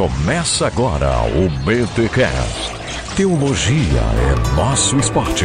Começa agora o BTCast. Teologia é nosso esporte.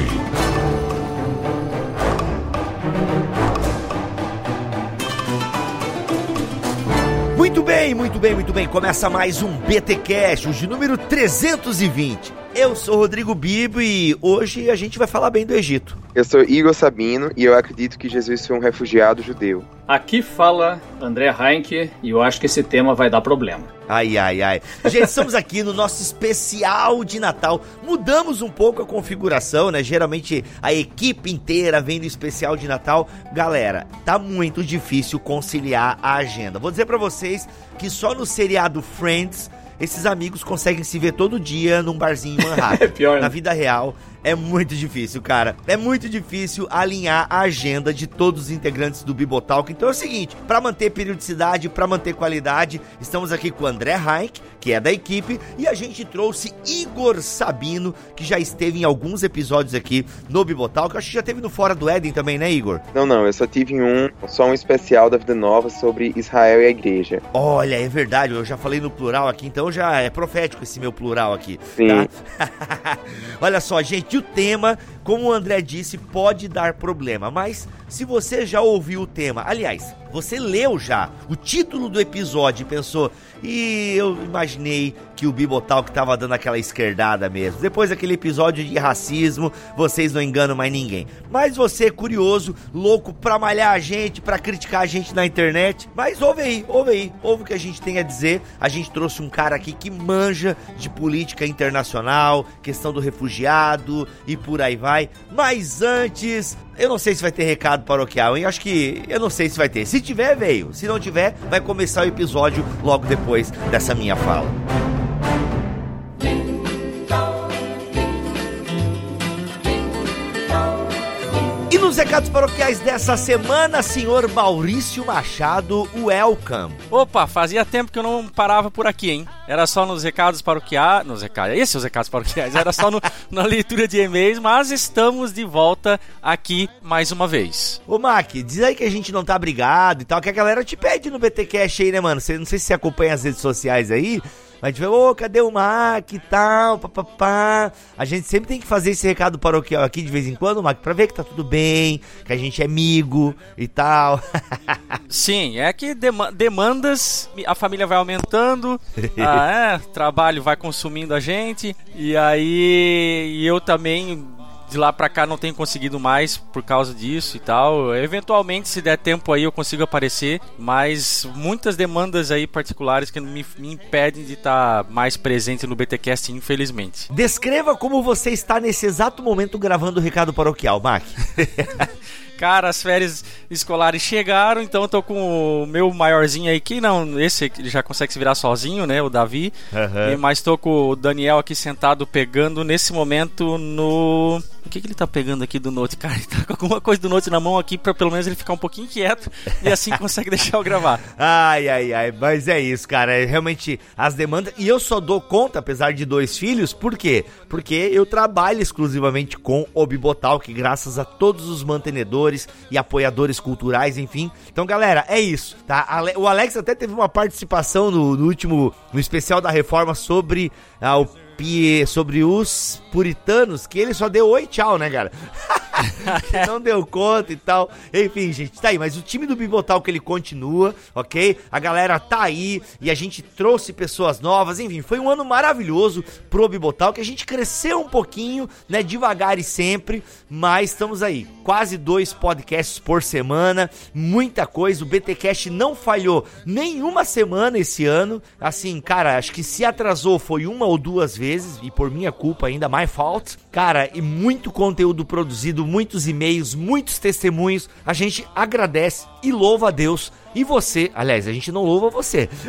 Muito bem, muito bem, muito bem. Começa mais um BTcast, o de número 320. Eu sou Rodrigo Bibo e hoje a gente vai falar bem do Egito. Eu sou Igor Sabino e eu acredito que Jesus foi um refugiado judeu. Aqui fala André Heinck e eu acho que esse tema vai dar problema. Ai, ai, ai. Gente, estamos aqui no nosso especial de Natal. Mudamos um pouco a configuração, né? Geralmente a equipe inteira vem no especial de Natal. Galera, tá muito difícil conciliar a agenda. Vou dizer para vocês que só no seriado Friends esses amigos conseguem se ver todo dia num barzinho em Manhattan. É pior, né? Na vida real, é muito difícil, cara. É muito difícil alinhar a agenda de todos os integrantes do Bibotalk. Então é o seguinte, para manter periodicidade, para manter qualidade, estamos aqui com o André Heinck, que é da equipe, e a gente trouxe Igor Sabino, que já esteve em alguns episódios aqui no Bibotalk. Acho que já teve no Fora do Éden também, né, Igor? Não, não, eu só tive um, só um especial da Vida Nova sobre Israel e a igreja. Olha, é verdade, eu já falei no plural aqui, então já é profético esse meu plural aqui. Sim. Tá? Olha só, gente, o tema, como o André disse, pode dar problema, mas se você já ouviu o tema, aliás, você leu já o título do episódio e pensou, e eu imaginei que o Bibotalk tava dando aquela esquerdada mesmo. Depois daquele episódio de racismo, vocês não enganam mais ninguém. Mas você curioso, louco pra malhar a gente, pra criticar a gente na internet. Mas ouve aí, ouve aí, ouve o que a gente tem a dizer. A gente trouxe um cara aqui que manja de política internacional, questão do refugiado e por aí vai. Mas antes, eu não sei se vai ter recado paroquial, hein? Acho que eu não sei se vai ter. Se tiver, veio. Se não tiver, vai começar o episódio logo depois dessa minha fala. Recados paroquiais dessa semana, senhor Maurício Machado, welcome. Opa, fazia tempo que eu não parava por aqui, hein? Era só nos recados paroquiais. Nos recados. Esses os recados paroquiais. Era só no, na leitura de e-mails, mas estamos de volta aqui mais uma vez. Ô, Mac, diz aí que a gente não tá brigado e tal, que a galera te pede no BTcast aí, né, mano? Você, não sei se você acompanha as redes sociais aí, mas a gente vê, ô, cadê o Mac e tal, papapá. A gente sempre tem que fazer esse recado paroquial aqui de vez em quando, Mac, pra ver que tá tudo bem, que a gente é amigo e tal. Sim, é que dema- demandas, a família vai aumentando, ah, é, trabalho vai consumindo a gente, e aí e eu também de lá pra cá não tenho conseguido mais por causa disso e tal. Eventualmente, se der tempo aí, eu consigo aparecer, mas muitas demandas aí particulares que me, me impedem de estar mais presente no BTcast, infelizmente. Descreva como você está nesse exato momento gravando o recado paroquial, Mac. Cara, as férias escolares chegaram, então eu tô com o meu maiorzinho aí, que não, esse ele já consegue se virar sozinho, né, o Davi. Aham. E, mas tô com o Daniel aqui sentado pegando nesse momento no. O que, que ele tá pegando aqui do Note? Cara, ele tá com alguma coisa do Note na mão aqui pra pelo menos ele ficar um pouquinho quieto e assim consegue deixar eu gravar. Ai, ai, ai, mas é isso, cara. É realmente as demandas. E eu só dou conta, apesar de dois filhos, por quê? Porque eu trabalho exclusivamente com o Bibotal, que graças a todos os mantenedores e apoiadores culturais, enfim. Então, galera, é isso, tá? O Alex até teve uma participação no, no último, no especial da reforma sobre ah, o sobre os puritanos, que ele só deu oi tchau, né, cara? não deu conta e tal. Enfim, gente, tá aí. Mas o time do Bibotal que ele continua, ok? A galera tá aí e a gente trouxe pessoas novas. Enfim, foi um ano maravilhoso pro Bibotal, que a gente cresceu um pouquinho, né? Devagar e sempre, mas estamos aí. Quase dois podcasts por semana, muita coisa. O BTcast não falhou nenhuma semana esse ano. Assim, cara, acho que se atrasou foi uma ou duas vezes, e por minha culpa ainda, my fault. Cara, e muito conteúdo produzido, muitos e-mails, muitos testemunhos. A gente agradece e louva a Deus. E você, aliás, a gente não louva você.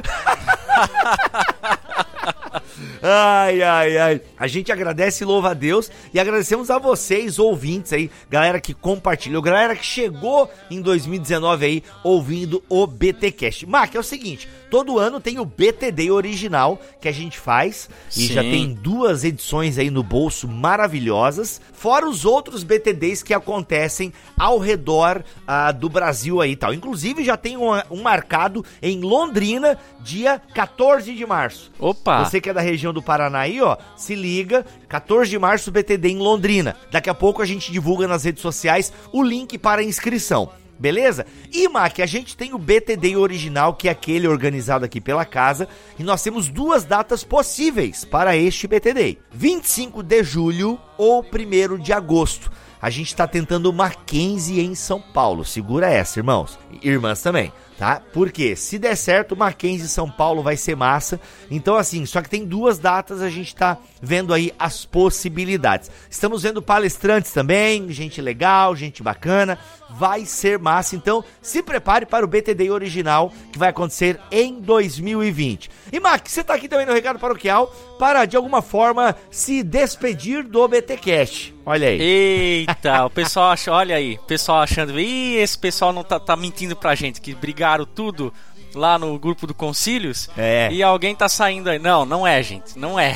Ai, ai, ai. A gente agradece e louva a Deus e agradecemos a vocês, ouvintes aí, galera que compartilhou, galera que chegou em 2019 aí ouvindo o BTcast. Mark, é o seguinte, todo ano tem o BTD original que a gente faz e Sim. já tem duas edições aí no bolso maravilhosas, fora os outros BTDs que acontecem ao redor ah, do Brasil aí e tal. Inclusive já tem um, um marcado em Londrina, dia 14 de março. Opa! Você que é da região do Paraná aí, ó, se liga, 14 de março BTD em Londrina. Daqui a pouco a gente divulga nas redes sociais o link para a inscrição. Beleza? E, Mac, a gente tem o BTD original, que é aquele organizado aqui pela casa, e nós temos duas datas possíveis para este BTD: 25 de julho ou 1 de agosto. A gente está tentando Mackenzie em São Paulo. Segura essa, irmãos. Irmãs também, tá? Porque se der certo, Mackenzie São Paulo vai ser massa. Então, assim, só que tem duas datas, a gente tá vendo aí as possibilidades. Estamos vendo palestrantes também, gente legal, gente bacana. Vai ser massa. Então, se prepare para o BTD original que vai acontecer em 2020. E, Mac, você tá aqui também no Recado Paroquial para, de alguma forma, se despedir do BTCast. Olha aí. Eita, o pessoal acha, olha aí, o pessoal achando, ih, esse pessoal não tá, tá mentindo pra gente, que brigaram tudo lá no grupo do Concílios É. e alguém tá saindo aí. Não, não é, gente, não é.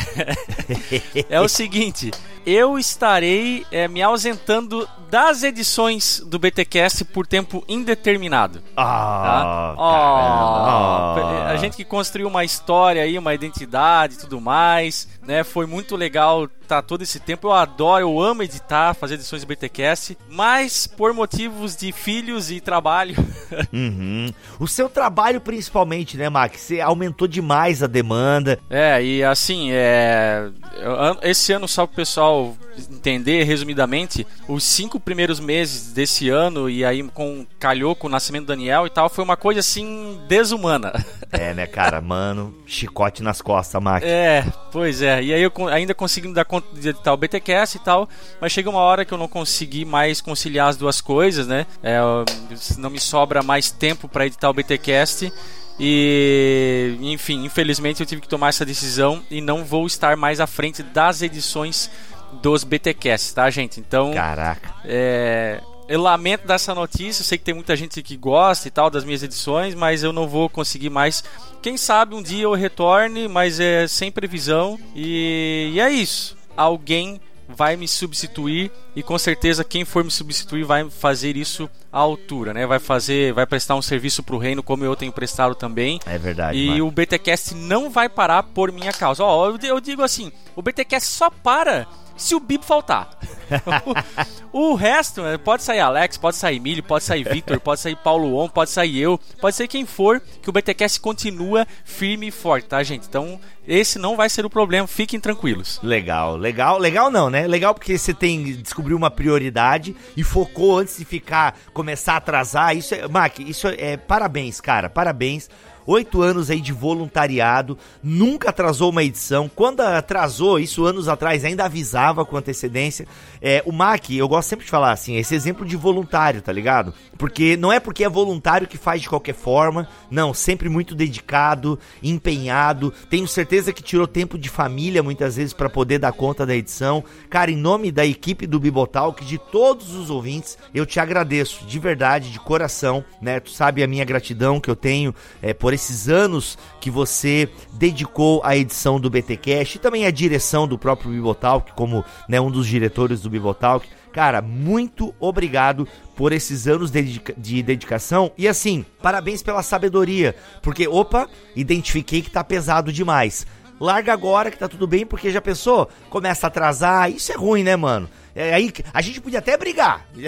é o seguinte, eu estarei é, me ausentando das edições do BTcast por tempo indeterminado. Ah, Tá? Caramba. A gente que construiu uma história aí, uma identidade e tudo mais, né? Foi muito legal tá todo esse tempo. Eu adoro, eu amo editar, fazer edições do BTcast, mas por motivos de filhos e trabalho, Uhum. O seu trabalho, principalmente, né, Max? Você aumentou demais a demanda. É, e assim, é. Esse ano, só o pessoal entender resumidamente, os cinco primeiros meses desse ano, e aí com calhou com o nascimento do Daniel e tal, foi uma coisa assim desumana. É, né, cara? Mano, chicote nas costas, Max. É, pois é. E aí eu ainda consegui dar conta de editar o BTcast e tal, mas chega uma hora que eu não consegui mais conciliar as duas coisas, né? É, não me sobra mais tempo para editar o BTcast. E, enfim, infelizmente eu tive que tomar essa decisão e não vou estar mais à frente das edições dos BTcasts, tá, gente? Então, Caraca. é, eu lamento dessa notícia. Eu sei que tem muita gente que gosta e tal das minhas edições, mas eu não vou conseguir mais. Quem sabe um dia eu retorne, mas é sem previsão. E, e é isso. Alguém vai me substituir e com certeza quem for me substituir vai fazer isso à altura, né? Vai fazer, vai prestar um serviço pro reino como eu tenho prestado também. É verdade, E Max. o BTcast não vai parar por minha causa. Ó, eu, eu digo assim, o BTcast só para se o Bibo faltar. o, o resto, né, pode sair Alex, pode sair Milho, pode sair Victor, pode sair Paulo On, pode sair eu, pode ser quem for, que o BTcast continua firme e forte, tá, gente? Então, esse não vai ser o problema, fiquem tranquilos. Legal, legal, legal não, né? Legal porque você tem descobriu uma prioridade e focou antes de ficar começar a atrasar. Isso é, Mac, isso é parabéns, cara, parabéns. Oito anos aí de voluntariado, nunca atrasou uma edição. Quando atrasou, isso anos atrás, ainda avisava com antecedência. É, o Mac, eu gosto sempre de falar assim, esse exemplo de voluntário, tá ligado? Porque não é porque é voluntário que faz de qualquer forma, não, sempre muito dedicado, empenhado. Tenho certeza que tirou tempo de família muitas vezes para poder dar conta da edição. Cara, em nome da equipe do Bibotalk, de todos os ouvintes, eu te agradeço de verdade, de coração, né? Tu sabe a minha gratidão que eu tenho é, por esses anos que você dedicou à edição do BTcast e também à direção do próprio Bibotalk, como né, um dos diretores do Bibotalk. Cara, muito obrigado por esses anos de, dedica- de dedicação. E assim, parabéns pela sabedoria. Porque, opa, identifiquei que tá pesado demais. Larga agora que tá tudo bem, porque já pensou? Começa a atrasar. Isso é ruim, né, mano? É, aí a gente podia até brigar.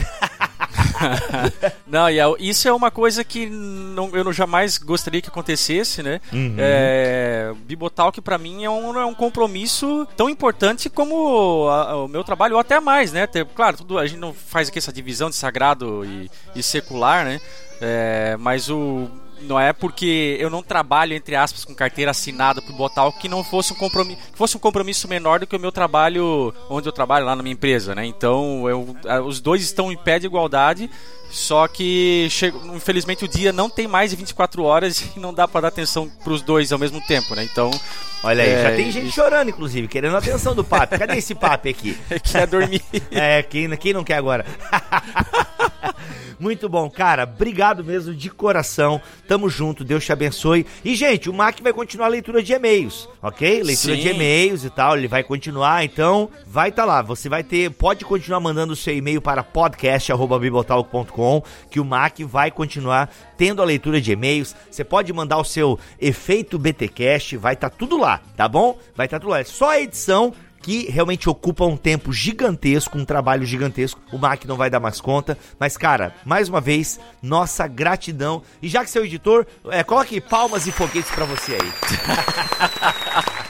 Não, e é- isso é uma coisa que não, eu não jamais gostaria que acontecesse, né? É, Bibotalk pra mim é um, é um compromisso tão importante como a- o meu trabalho, ou até mais, né? Ter- claro, tudo, a gente não faz aqui essa divisão de sagrado e, e secular, né? É, mas o não é porque eu não trabalho entre aspas com carteira assinada por Bibotalk que não fosse um compromisso, fosse um compromisso menor do que o meu trabalho onde eu trabalho lá na minha empresa, né? Então, eu, os dois estão em pé de igualdade. Só que, infelizmente, o dia não tem mais de 24 horas e não dá para dar atenção para os dois ao mesmo tempo, né? Então, Olha aí, É, já tem gente isso. chorando, inclusive, querendo a atenção do papo. Cadê esse papo aqui? Quer dormir. É, quem, quem não quer agora? Muito bom, cara. Obrigado mesmo de coração. Tamo junto, Deus te abençoe. E, gente, o Mac vai continuar a leitura de e-mails, ok? Leitura Sim. de e-mails e tal, ele vai continuar, então vai estar lá. Você vai ter, pode continuar mandando o seu e-mail para podcast@bibotalk.com, que o Mac vai continuar tendo a leitura de e-mails. Você pode mandar o seu efeito BTcast, vai estar tudo lá, tá bom? Vai estar tudo lá. É só a edição que realmente ocupa um tempo gigantesco, um trabalho gigantesco. O Mac não vai dar mais conta. Mas, cara, mais uma vez, nossa gratidão. E já que seu editor, é, coloque palmas e foguetes pra você aí.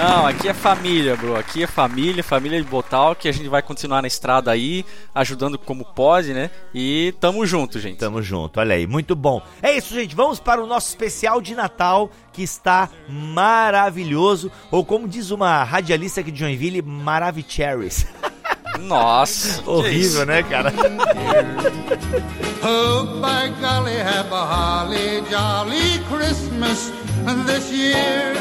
Não, aqui é família, bro. Aqui é família, família de Botal, que a gente vai continuar na estrada aí, ajudando como pode, né? E tamo junto, gente. Tamo junto, olha aí, muito bom. É isso, gente. Vamos para o nosso especial de Natal, que está maravilhoso. Ou como diz uma radialista aqui de Joinville, Maravicherries. Nossa, Horrível, né, cara? Oh, by golly, have a holly jolly Christmas this year.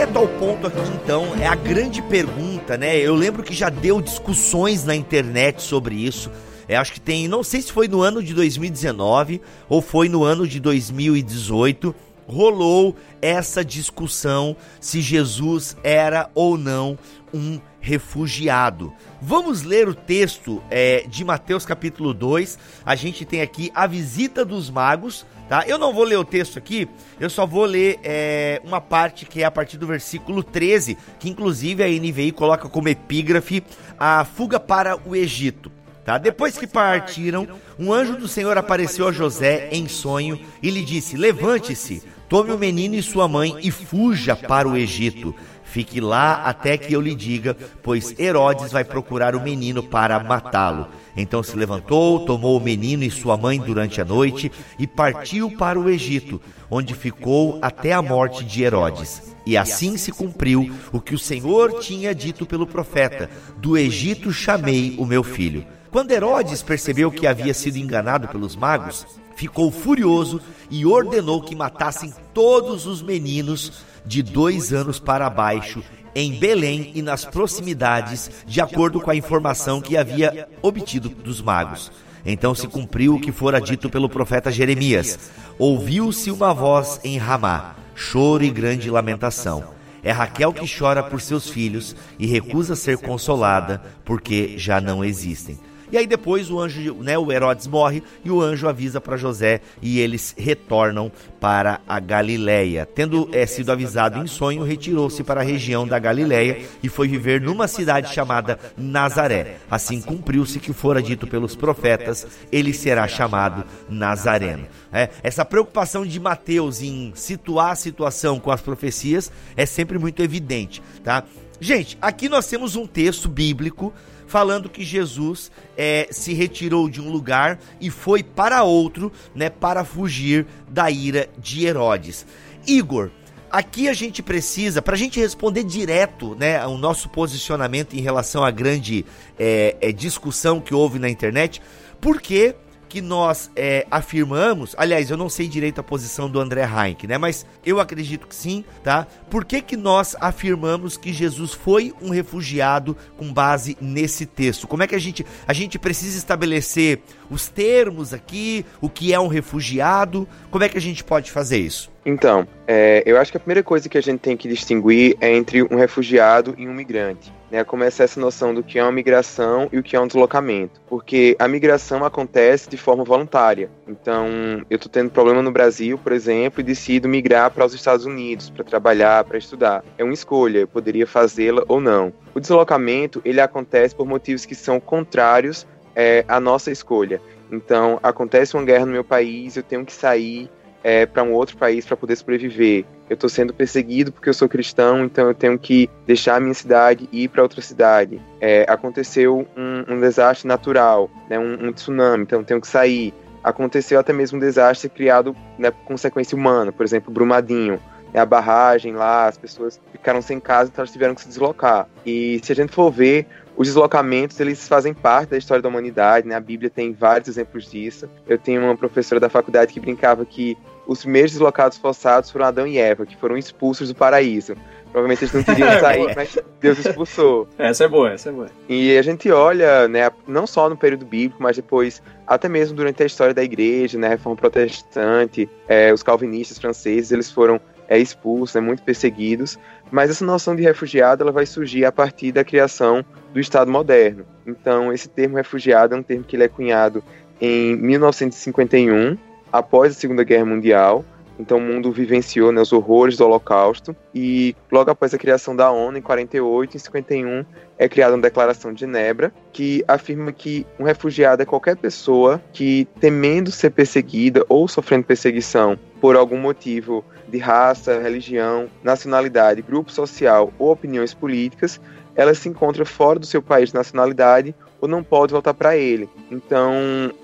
Direto ao ponto aqui então, é a grande pergunta, né? Eu lembro que já deu discussões na internet sobre isso. É, acho que tem, não sei se foi no ano de 2019 ou foi no ano de 2018, rolou essa discussão se Jesus era ou não um refugiado. Vamos ler o texto é, de Mateus capítulo 2. A gente tem aqui a visita dos magos, tá? Eu não vou ler o texto aqui, eu só vou ler é, uma parte que é a partir do versículo 13, que inclusive a NVI coloca como epígrafe a fuga para o Egito. Tá? Depois que partiram, um anjo do Senhor apareceu a José em sonho e lhe disse: Levante-se, tome o menino e sua mãe e fuja para o Egito. Fique lá até que eu lhe diga, pois Herodes vai procurar o menino para matá-lo. Então se levantou, tomou o menino e sua mãe durante a noite e partiu para o Egito, onde ficou até a morte de Herodes. E assim se cumpriu o que o Senhor tinha dito pelo profeta: Do Egito chamei o meu filho. Quando Herodes percebeu que havia sido enganado pelos magos, ficou furioso e ordenou que matassem todos os meninos de dois anos para baixo em Belém e nas proximidades, de acordo com a informação que havia obtido dos magos. Então se cumpriu o que fora dito pelo profeta Jeremias. Ouviu-se uma voz em Ramá, choro e grande lamentação. É Raquel que chora por seus filhos e recusa ser consolada, porque já não existem. E aí depois o anjo, né, o Herodes morre e o anjo avisa para José e eles retornam para a Galileia. Tendo é, sido avisado em sonho, retirou-se para a região da Galileia e foi viver numa cidade chamada Nazaré. Assim cumpriu-se que fora dito pelos profetas, ele será chamado Nazareno. É, essa preocupação de Mateus em situar a situação com as profecias é sempre muito evidente, tá? Gente, aqui nós temos um texto bíblico falando que Jesus é, se retirou de um lugar e foi para outro, né, para fugir da ira de Herodes. Igor, aqui a gente precisa, para a gente responder direto, né, o nosso posicionamento em relação à grande é, é, discussão que houve na internet, por que que nós é, afirmamos, aliás, eu não sei direito a posição do André Heinck, né? Mas eu acredito que sim, tá? Por que, que nós afirmamos que Jesus foi um refugiado com base nesse texto? Como é que a gente a gente precisa estabelecer os termos aqui, o que é um refugiado? Como é que a gente pode fazer isso? Então, é, eu acho que a primeira coisa que a gente tem que distinguir é entre um refugiado e um migrante. Né, começa essa noção do que é uma migração e o que é um deslocamento. Porque a migração acontece de forma voluntária. Então, eu estou tendo problema no Brasil, por exemplo, e decido migrar para os Estados Unidos para trabalhar, para estudar. É uma escolha, eu poderia fazê-la ou não. O deslocamento, ele acontece por motivos que são contrários é, à nossa escolha. Então, acontece uma guerra no meu país, eu tenho que sair é, para um outro país para poder sobreviver. Eu estou sendo perseguido porque eu sou cristão, então eu tenho que deixar a minha cidade e ir para outra cidade. É, aconteceu um, um, desastre natural, né, um, um, tsunami, então eu tenho que sair. Aconteceu até mesmo um desastre criado né, por consequência humana, por exemplo, Brumadinho. a barragem lá, as pessoas ficaram sem casa, então elas tiveram que se deslocar. E se a gente for ver, os deslocamentos, eles fazem parte da história da humanidade, né? A Bíblia tem vários exemplos disso. Eu tenho uma professora da faculdade que brincava que os primeiros deslocados forçados foram Adão e Eva, que foram expulsos do paraíso. Provavelmente eles não queriam sair, mas Deus expulsou. Essa é boa, essa é boa. E a gente olha, né, não só no período bíblico, mas depois, até mesmo durante a história da igreja, né, reforma protestante, é, os calvinistas franceses, eles foram é, expulsos, né, muito perseguidos. Mas essa noção de refugiado, ela vai surgir a partir da criação do Estado moderno. Então, esse termo refugiado é um termo que ele é cunhado em 1951, após a Segunda Guerra Mundial, então o mundo vivenciou né, os horrores do Holocausto. E logo após a criação da ONU em 48 e 51 é criada uma declaração de Genebra que afirma que um refugiado é qualquer pessoa que temendo ser perseguida ou sofrendo perseguição por algum motivo de raça, religião, nacionalidade, grupo social ou opiniões políticas, ela se encontra fora do seu país de nacionalidade ou não pode voltar para ele. Então,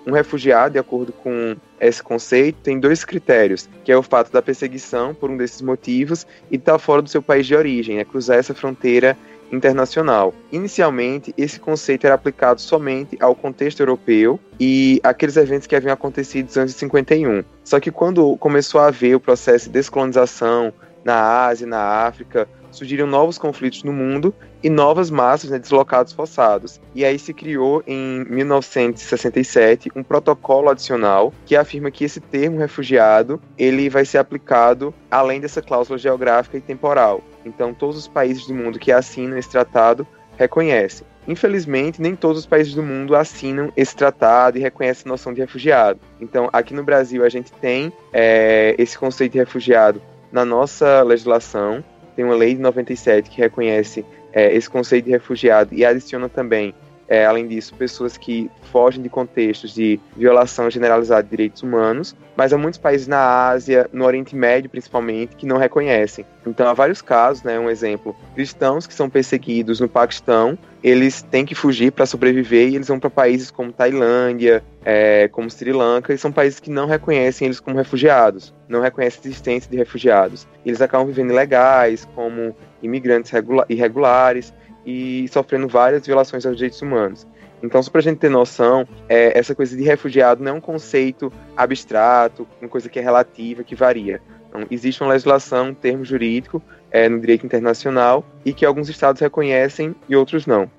um refugiado, de acordo com esse conceito, tem dois critérios, que é o fato da perseguição por um desses motivos e estar tá fora do seu país de origem, é cruzar essa fronteira internacional. Inicialmente, esse conceito era aplicado somente ao contexto europeu e aqueles eventos que haviam acontecido antes de 51. Só que quando começou a haver o processo de descolonização na Ásia, na África, surgiram novos conflitos no mundo e novas massas né, deslocados forçados. E aí se criou em 1967 um protocolo adicional que afirma que esse termo refugiado ele vai ser aplicado além dessa cláusula geográfica e temporal. Então todos os países do mundo que assinam esse tratado reconhecem. Infelizmente, nem todos os países do mundo assinam esse tratado e reconhecem a noção de refugiado. Então, aqui no Brasil, a gente tem é, esse conceito de refugiado na nossa legislação, tem uma lei de 97 que reconhece é, esse conceito de refugiado e adiciona também, é, além disso, pessoas que fogem de contextos de violação generalizada de direitos humanos, mas há muitos países na Ásia, no Oriente Médio principalmente, que não reconhecem. Então há vários casos, né, um exemplo, cristãos que são perseguidos no Paquistão, eles têm que fugir para sobreviver e eles vão para países como Tailândia, é, como Sri Lanka, e são países que não reconhecem eles como refugiados, não reconhecem a existência de refugiados. Eles acabam vivendo ilegais, como imigrantes irregulares e sofrendo várias violações aos direitos humanos. Então, só para a gente ter noção, é, essa coisa de refugiado não é um conceito abstrato, uma coisa que é relativa, que varia. Então, existe uma legislação, um termo jurídico é, no direito internacional e que alguns estados reconhecem e outros não.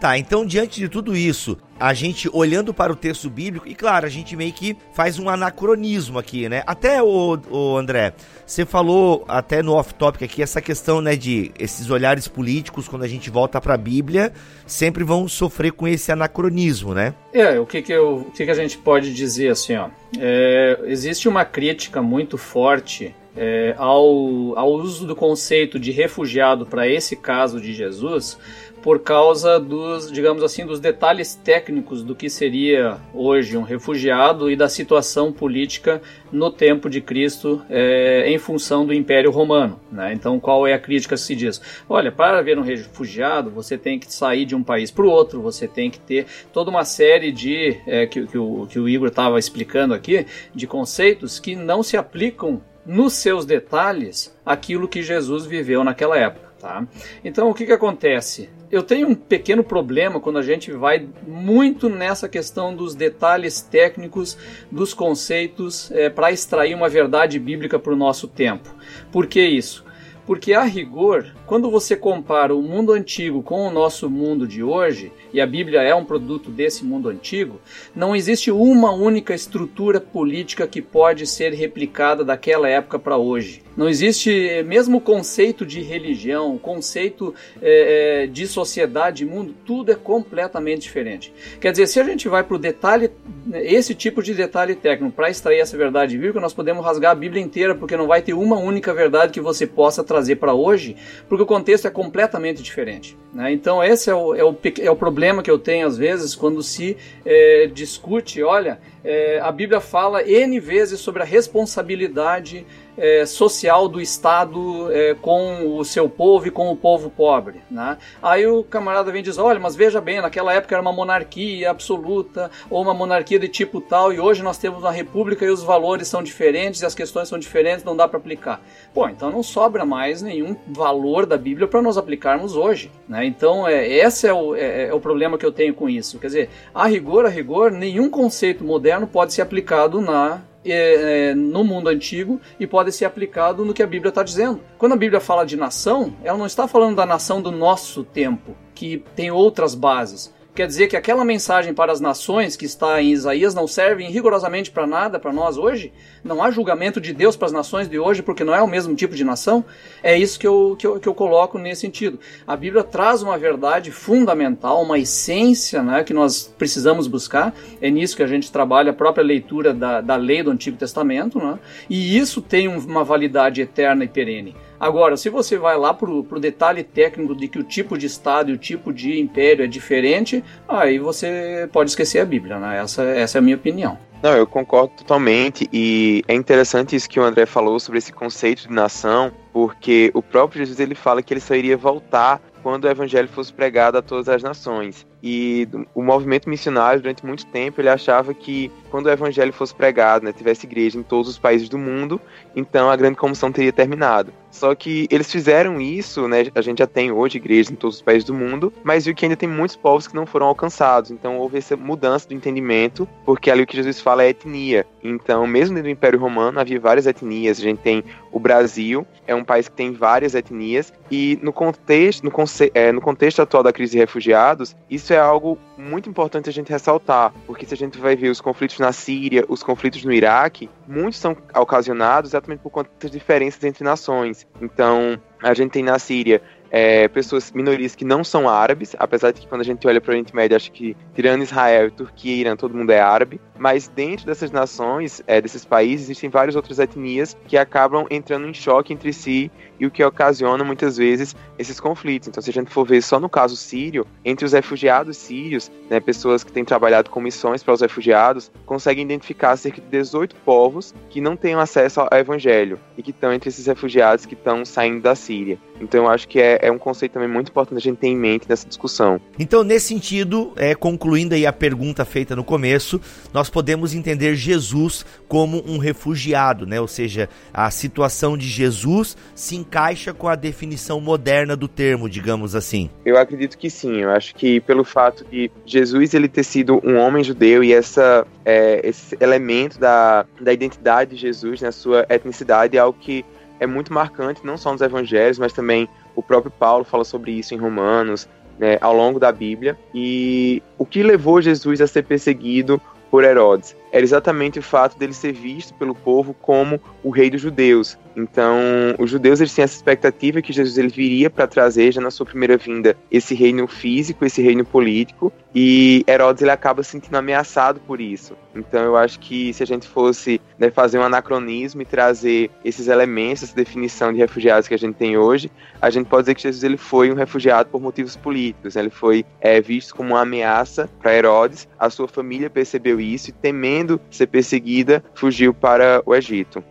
Tá, então diante de tudo isso, a gente olhando para o texto bíblico, e claro, a gente meio que faz um anacronismo aqui, né? Até o, o André, você falou até no off-topic aqui essa questão, né, de esses olhares políticos, quando a gente volta para a Bíblia, sempre vão sofrer com esse anacronismo, né? É, o que que, eu, o que, que a gente pode dizer assim, ó? É, existe uma crítica muito forte é, ao, ao uso do conceito de refugiado para esse caso de Jesus, por causa dos, digamos assim, dos detalhes técnicos do que seria hoje um refugiado e da situação política no tempo de Cristo é, em função do Império Romano. Né? Então, qual é a crítica que se diz? Olha, para ver um refugiado, você tem que sair de um país para o outro, você tem que ter toda uma série de, é, que, que, o, que o Igor estava explicando aqui, de conceitos que não se aplicam nos seus detalhes aquilo que Jesus viveu naquela época. Tá? Então o que, que acontece? Eu tenho um pequeno problema quando a gente vai muito nessa questão dos detalhes técnicos, dos conceitos, é, para extrair uma verdade bíblica para o nosso tempo. Por que isso? Porque a rigor, quando você compara o mundo antigo com o nosso mundo de hoje, e a Bíblia é um produto desse mundo antigo, não existe uma única estrutura política que pode ser replicada daquela época para hoje. Não existe mesmo o conceito de religião, o conceito é, de sociedade, mundo, tudo é completamente diferente. Quer dizer, se a gente vai para o detalhe, esse tipo de detalhe técnico para extrair essa verdade bíblica, nós podemos rasgar a Bíblia inteira, porque não vai ter uma única verdade que você possa trazer para hoje, porque o contexto é completamente diferente. Né? Então, esse é o, é, o, é o problema que eu tenho às vezes quando se é, discute, olha, é, a Bíblia fala N vezes sobre a responsabilidade é, social do Estado é, com o seu povo e com o povo pobre. Né? Aí o camarada vem e diz: olha, mas veja bem, naquela época era uma monarquia absoluta ou uma monarquia de tipo tal, e hoje nós temos uma república e os valores são diferentes e as questões são diferentes, não dá para aplicar. Pô, então não sobra mais nenhum valor da Bíblia para nós aplicarmos hoje. Né? Então, é, esse é o, é, é o problema que eu tenho com isso. Quer dizer, a rigor, a rigor, nenhum conceito moderno pode ser aplicado na é, é, no mundo antigo e pode ser aplicado no que a Bíblia está dizendo. Quando a Bíblia fala de nação, ela não está falando da nação do nosso tempo, que tem outras bases. Quer dizer que aquela mensagem para as nações que está em Isaías não serve rigorosamente para nada para nós hoje? Não há julgamento de Deus para as nações de hoje porque não é o mesmo tipo de nação? É isso que eu, que eu, que eu coloco nesse sentido. A Bíblia traz uma verdade fundamental, uma essência né, que nós precisamos buscar. É nisso que a gente trabalha a própria leitura da, da lei do Antigo Testamento. Né? E isso tem uma validade eterna e perene. Agora, se você vai lá para o detalhe técnico de que o tipo de Estado e o tipo de império é diferente, aí você pode esquecer a Bíblia, né? Essa, essa é a minha opinião. Não, eu concordo totalmente e é interessante isso que o André falou sobre esse conceito de nação, porque o próprio Jesus ele fala que ele só iria voltar quando o evangelho fosse pregado a todas as nações. E o movimento missionário, durante muito tempo, ele achava que quando o evangelho fosse pregado, né, tivesse igreja em todos os países do mundo, então a grande comissão teria terminado. Só que eles fizeram isso, né? A gente já tem hoje igrejas em todos os países do mundo, mas viu que ainda tem muitos povos que não foram alcançados. Então houve essa mudança do entendimento, porque ali o que Jesus fala é etnia. Então, mesmo dentro do Império Romano, havia várias etnias. A gente tem o Brasil, é um país que tem várias etnias, e no contexto, no, conce é, no contexto atual da crise de refugiados, isso é algo muito importante a gente ressaltar, porque se a gente vai ver os conflitos na Síria, os conflitos no Iraque, muitos são ocasionados exatamente por conta das diferenças entre nações. Então, a gente tem na Síria é, pessoas, minorias que não são árabes, apesar de que quando a gente olha para o Oriente Médio, acho que tirando Israel, Turquia e Irã, todo mundo é árabe, mas dentro dessas nações, é, desses países, existem várias outras etnias que acabam entrando em choque entre si e o que ocasiona muitas vezes esses conflitos. Então, se a gente for ver só no caso sírio, entre os refugiados sírios, né, pessoas que têm trabalhado com missões para os refugiados, conseguem identificar cerca de 18 povos que não têm acesso ao evangelho e que estão entre esses refugiados que estão saindo da Síria. Então, eu acho que é, é um conceito também muito importante a gente ter em mente nessa discussão. Então, nesse sentido, é, concluindo aí a pergunta feita no começo, nós podemos entender Jesus como um refugiado, né? Ou seja, a situação de Jesus se encaixa com a definição moderna do termo, digamos assim. Eu acredito que sim. Eu acho que pelo fato de Jesus ele ter sido um homem judeu e essa, é, esse elemento da, da identidade de Jesus, na né, sua etnicidade, é algo que é muito marcante, não só nos evangelhos, mas também o próprio Paulo fala sobre isso em Romanos, né, ao longo da Bíblia. E o que levou Jesus a ser perseguido por Herodes era exatamente o fato dele ser visto pelo povo como o rei dos judeus. Então, os judeus eles tinham essa expectativa que Jesus ele viria para trazer já na sua primeira vinda esse reino físico, esse reino político, e Herodes ele acaba se sentindo ameaçado por isso. Então, eu acho que se a gente fosse né, fazer um anacronismo e trazer esses elementos, essa definição de refugiados que a gente tem hoje, a gente pode dizer que Jesus ele foi um refugiado por motivos políticos. Né? Ele foi é, visto como uma ameaça para Herodes. A sua família percebeu isso e temendo temendo ser perseguida, fugiu para o Egito.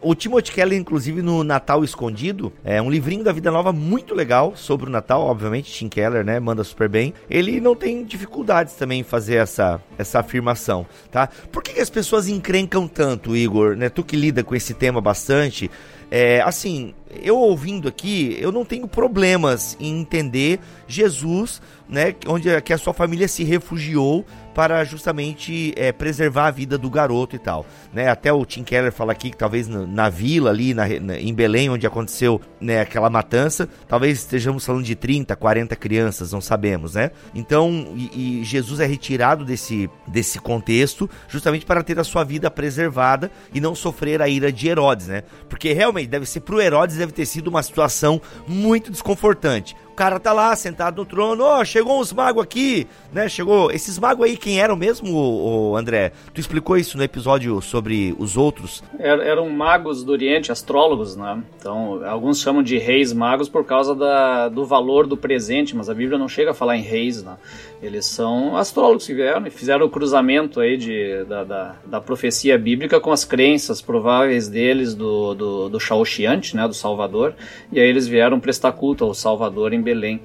O Timothy Keller, inclusive, no Natal Escondido, é um livrinho da Vida Nova muito legal sobre o Natal, obviamente, Tim Keller, né, manda super bem. Ele não tem dificuldades também em fazer essa, essa afirmação, tá? Por que, que as pessoas encrencam tanto, Igor, né? Tu que lida com esse tema bastante, é, assim, eu ouvindo aqui, eu não tenho problemas em entender Jesus, né, onde que a sua família se refugiou para justamente é, preservar a vida do garoto e tal. Né? Até o Tim Keller fala aqui que talvez na, na vila ali, na, na, em Belém, onde aconteceu né, aquela matança, talvez estejamos falando de 30, 40 crianças, não sabemos, né? Então, e, e Jesus é retirado desse, desse contexto justamente para ter a sua vida preservada e não sofrer a ira de Herodes, né? Porque realmente deve ser para o Herodes deve ter sido uma situação muito desconfortante cara tá lá sentado no trono, ó, oh, chegou uns magos aqui, né? Chegou. Esses magos aí, quem eram mesmo, o, André? Tu explicou isso no episódio sobre os outros? Er, eram magos do Oriente, astrólogos, né? Então, alguns chamam de reis magos por causa da, do valor do presente, mas a Bíblia não chega a falar em reis, né? Eles são astrólogos que vieram e fizeram o cruzamento aí de, da, da, da profecia bíblica com as crenças prováveis deles do, do, do Shaoshiante, né, do Salvador, e aí eles vieram prestar culto ao Salvador em Belém.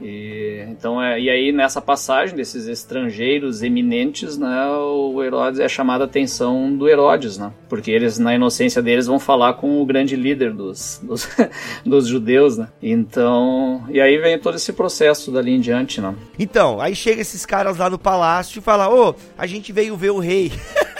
E, então, é, e aí nessa passagem desses estrangeiros eminentes, né, o Herodes é chamada a atenção do Herodes, né, porque eles na inocência deles vão falar com o grande líder dos, dos, dos judeus, né. Então, e aí vem todo esse processo dali em diante, né. Então, aí chega esses caras lá no palácio e fala, ô, oh, a gente veio ver o rei.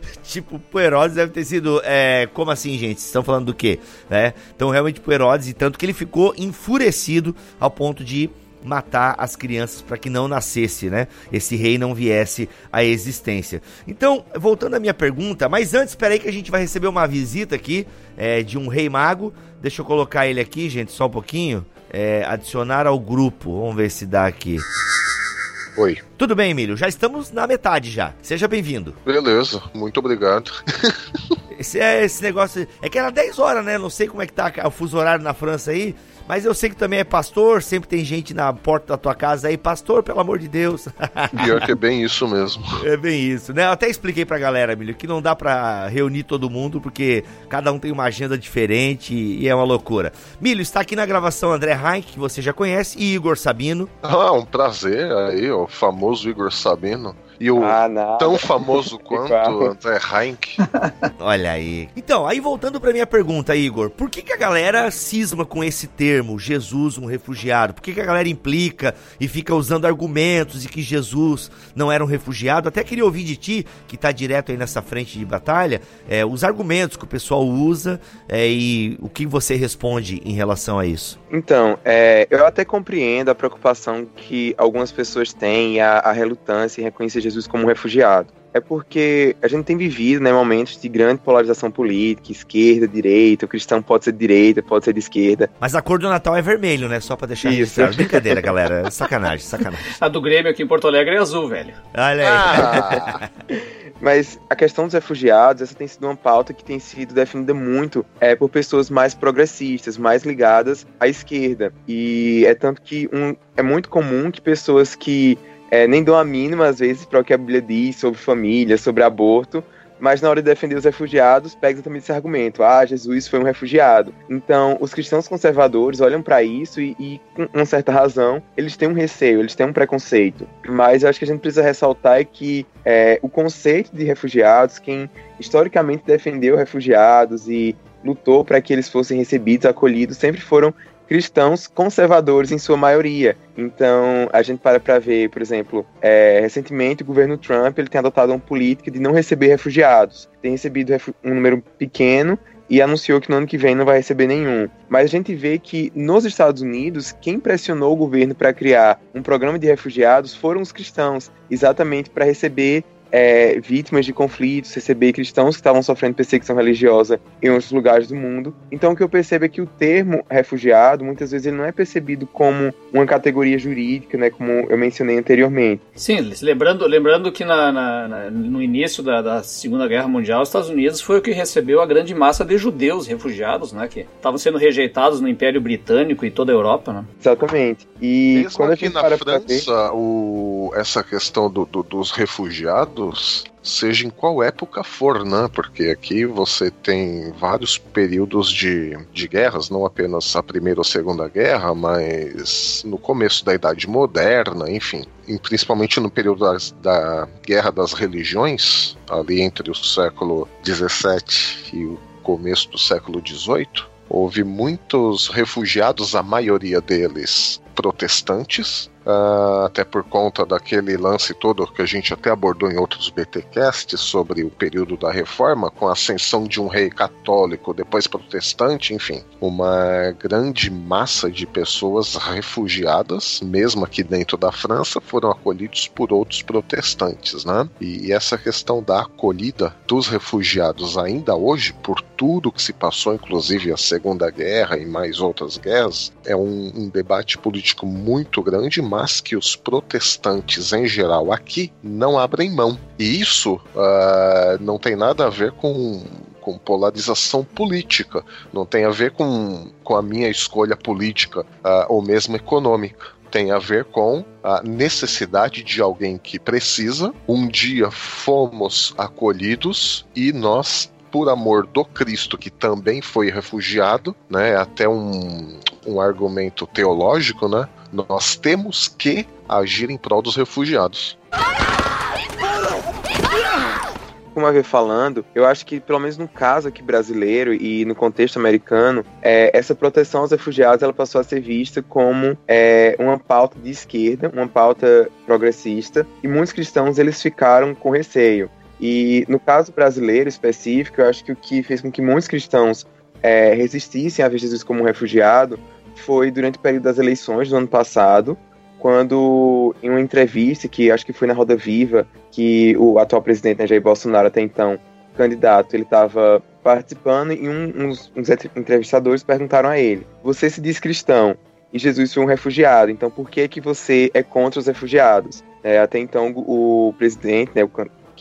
tipo, pro Herodes deve ter sido. É, como assim, gente? Estão falando do quê? Né? Então, realmente, pro Herodes, e tanto que ele ficou enfurecido ao ponto de matar as crianças para que não nascesse, né? Esse rei não viesse à existência. Então, voltando à minha pergunta, mas antes, espera aí que a gente vai receber uma visita aqui é, de um rei mago. Deixa eu colocar ele aqui, gente, só um pouquinho. É, adicionar ao grupo. Vamos ver se dá aqui. Oi. Tudo bem, Emílio? Já estamos na metade já. Seja bem-vindo. Beleza, muito obrigado. esse, é, esse negócio. É que era 10 horas, né? Não sei como é que tá o fuso horário na França aí. Mas eu sei que também é pastor, sempre tem gente na porta da tua casa aí, pastor, pelo amor de Deus. Pior que é bem isso mesmo. É bem isso, né? Eu até expliquei pra galera, Emílio, que não dá pra reunir todo mundo, porque cada um tem uma agenda diferente e é uma loucura. Milho, está aqui na gravação André Heinck, que você já conhece, e Igor Sabino. Ah, um prazer aí, o famoso Igor Sabino. E o ah, tão famoso quanto André Heinck. Olha aí. Então, aí voltando pra minha pergunta, Igor, por que, que a galera cisma com esse termo, Jesus, um refugiado? Por que, que a galera implica e fica usando argumentos de que Jesus não era um refugiado? Até queria ouvir de ti, que tá direto aí nessa frente de batalha, é, os argumentos que o pessoal usa é, e o que você responde em relação a isso. Então, é, eu até compreendo a preocupação que algumas pessoas têm, a, a relutância em reconhecer Jesus Jesus como refugiado. É porque a gente tem vivido né, momentos de grande polarização política, esquerda, direita, o cristão pode ser de direita, pode ser de esquerda. Mas a cor do Natal é vermelho, né? Só pra deixar Isso. Registrado. Brincadeira, galera. Sacanagem, sacanagem. A do Grêmio aqui em Porto Alegre é azul, velho. Olha aí. Ah. Mas a questão dos refugiados, essa tem sido uma pauta que tem sido definida muito é, por pessoas mais progressistas, mais ligadas à esquerda. E é tanto que um, é muito comum que pessoas que é, nem dão a mínima, às vezes, para o que a Bíblia diz sobre família, sobre aborto, mas na hora de defender os refugiados, pega também esse argumento: ah, Jesus foi um refugiado. Então, os cristãos conservadores olham para isso e, e, com uma certa razão, eles têm um receio, eles têm um preconceito. Mas eu acho que a gente precisa ressaltar é que é, o conceito de refugiados, quem historicamente defendeu refugiados e lutou para que eles fossem recebidos, acolhidos, sempre foram cristãos conservadores em sua maioria. Então, a gente para para ver, por exemplo, é, recentemente o governo Trump ele tem adotado uma política de não receber refugiados. Tem recebido um número pequeno e anunciou que no ano que vem não vai receber nenhum. Mas a gente vê que nos Estados Unidos, quem pressionou o governo para criar um programa de refugiados foram os cristãos, exatamente para receber é, vítimas de conflitos, receber cristãos que estavam sofrendo perseguição religiosa em outros lugares do mundo. Então o que eu percebo é que o termo refugiado, muitas vezes ele não é percebido como uma categoria jurídica, né, como eu mencionei anteriormente. Sim, lembrando, lembrando que na, na, na, no início da, da, Segunda Guerra Mundial, os Estados Unidos foi o que recebeu a grande massa de judeus refugiados, né, que estavam sendo rejeitados no Império Britânico e toda a Europa, né? Exatamente. E Mesmo quando aqui na França, ver... o, essa questão do, do, dos refugiados seja em qual época for, né? Porque aqui você tem vários períodos de, de guerras, não apenas a Primeira ou Segunda Guerra, mas no começo da Idade Moderna, enfim. E principalmente no período das, da Guerra das Religiões, ali entre o século XVII e o começo do século XVIII, houve muitos refugiados, a maioria deles protestantes, uh, até por conta daquele lance todo que a gente até abordou em outros BTcasts sobre o período da reforma, com a ascensão de um rei católico, depois protestante, enfim, uma grande massa de pessoas refugiadas, mesmo aqui dentro da França, foram acolhidos por outros protestantes, né? E essa questão da acolhida dos refugiados ainda hoje, por tudo que se passou, inclusive a Segunda Guerra e mais outras guerras, é um, um debate político muito grande, mas que os protestantes em geral aqui não abrem mão. E isso uh, não tem nada a ver com com polarização política, não tem a ver com, com a minha escolha política uh, ou mesmo econômica. Tem a ver com a necessidade de alguém que precisa. Um dia fomos acolhidos e nós por amor do Cristo, que também foi refugiado, né? Até um, um argumento teológico, né? Nós temos que agir em prol dos refugiados. como eu falando, eu acho que, pelo menos no caso aqui brasileiro e no contexto americano, é, essa proteção aos refugiados ela passou a ser vista como é, uma pauta de esquerda, uma pauta progressista, e muitos cristãos eles ficaram com receio. E no caso brasileiro específico, eu acho que o que fez com que muitos cristãos é, resistissem a ver Jesus como um refugiado foi durante o período das eleições do ano passado, quando em uma entrevista que acho que foi na Roda Viva, que o atual presidente né, Jair Bolsonaro até então candidato, ele estava participando e um, uns, uns, entrevistadores perguntaram a ele: "Você se diz cristão e Jesus foi um refugiado, então por que que você é contra os refugiados?" É, até então o presidente, né, o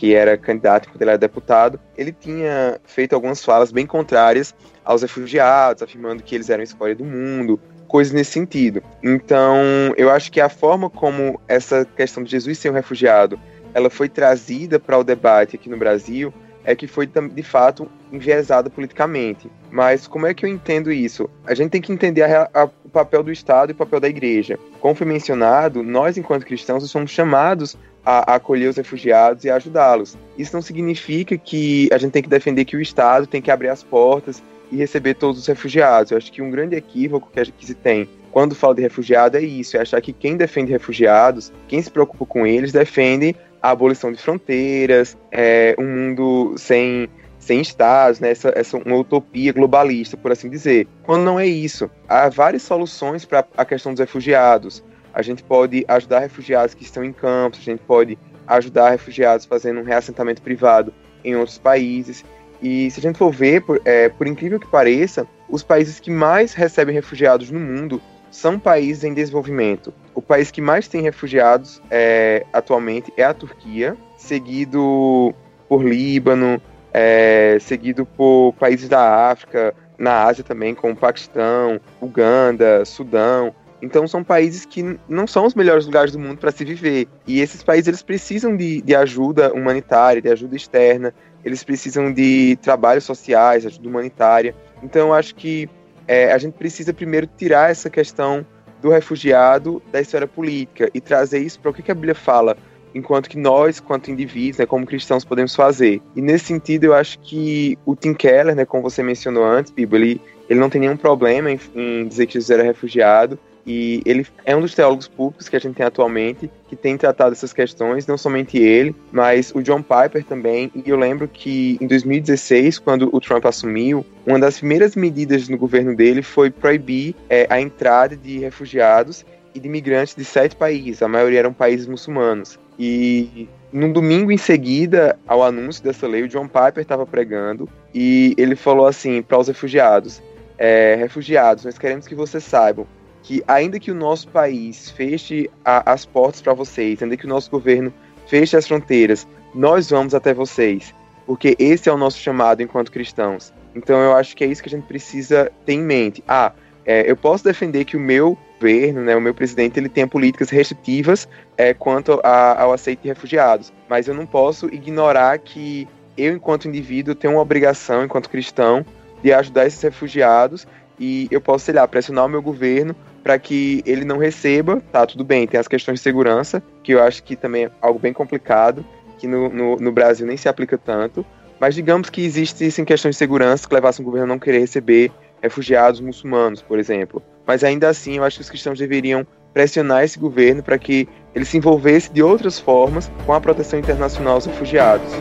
que era candidato quando ele era deputado, ele tinha feito algumas falas bem contrárias aos refugiados, afirmando que eles eram a escolha do mundo, coisas nesse sentido. Então, eu acho que a forma como essa questão de Jesus ser um refugiado, ela foi trazida para o debate aqui no Brasil, é que foi de fato enviesada politicamente. Mas como é que eu entendo isso? A gente tem que entender a, a, o papel do Estado e o papel da Igreja. Como foi mencionado, nós, enquanto cristãos, somos chamados a, acolher os refugiados e ajudá-los. Isso não significa que a gente tem que defender que o Estado tem que abrir as portas e receber todos os refugiados. Eu acho que um grande equívoco que, que se tem quando fala de refugiado é isso, é achar que quem defende refugiados, quem se preocupa com eles, defende a abolição de fronteiras, é, um mundo sem, sem estados, né, essa, essa uma utopia globalista, por assim dizer. Quando não é isso. Há várias soluções para a questão dos refugiados. A gente pode ajudar refugiados que estão em campos, a gente pode ajudar refugiados fazendo um reassentamento privado em outros países. E se a gente for ver, por, é, por incrível que pareça, os países que mais recebem refugiados no mundo são países em desenvolvimento. O país que mais tem refugiados é, atualmente é a Turquia, seguido por Líbano, é, seguido por países da África, na Ásia também, como Paquistão, Uganda, Sudão. Então são países que não são os melhores lugares do mundo para se viver. E esses países eles precisam de, de ajuda humanitária, de ajuda externa, eles precisam de trabalhos sociais, ajuda humanitária. Então acho que é, a gente precisa primeiro tirar essa questão do refugiado da esfera política e trazer isso para o que, que a Bíblia fala, enquanto que nós, quanto indivíduos, né, como cristãos, podemos fazer. E nesse sentido, eu acho que o Tim Keller, né, como você mencionou antes, Bibo, ele, ele não tem nenhum problema em, em dizer que Jesus era refugiado, e ele é um dos teólogos públicos que a gente tem atualmente que tem tratado essas questões, não somente ele, mas o John Piper também. E eu lembro que em 2016, quando o Trump assumiu, uma das primeiras medidas no governo dele foi proibir é, a entrada de refugiados e de imigrantes de sete países, a maioria eram países muçulmanos. E no domingo em seguida ao anúncio dessa lei, o John Piper estava pregando e ele falou assim para os refugiados: é, refugiados, nós queremos que vocês saibam que ainda que o nosso país feche a, as portas para vocês, ainda que o nosso governo feche as fronteiras, nós vamos até vocês, porque esse é o nosso chamado enquanto cristãos. Então eu acho que é isso que a gente precisa ter em mente. Ah, é, eu posso defender que o meu governo, né, o meu presidente, ele tenha políticas restritivas é, quanto a, ao aceito de refugiados, mas eu não posso ignorar que eu, enquanto indivíduo, tenho uma obrigação, enquanto cristão, de ajudar esses refugiados e eu posso, sei lá, pressionar o meu governo para que ele não receba, tá, tudo bem, tem as questões de segurança, que eu acho que também é algo bem complicado, que no, no, no Brasil nem se aplica tanto, mas digamos que existem questões de segurança que levassem o governo a não querer receber refugiados muçulmanos, por exemplo. Mas ainda assim, eu acho que os cristãos deveriam pressionar esse governo para que ele se envolvesse de outras formas com a proteção internacional aos refugiados.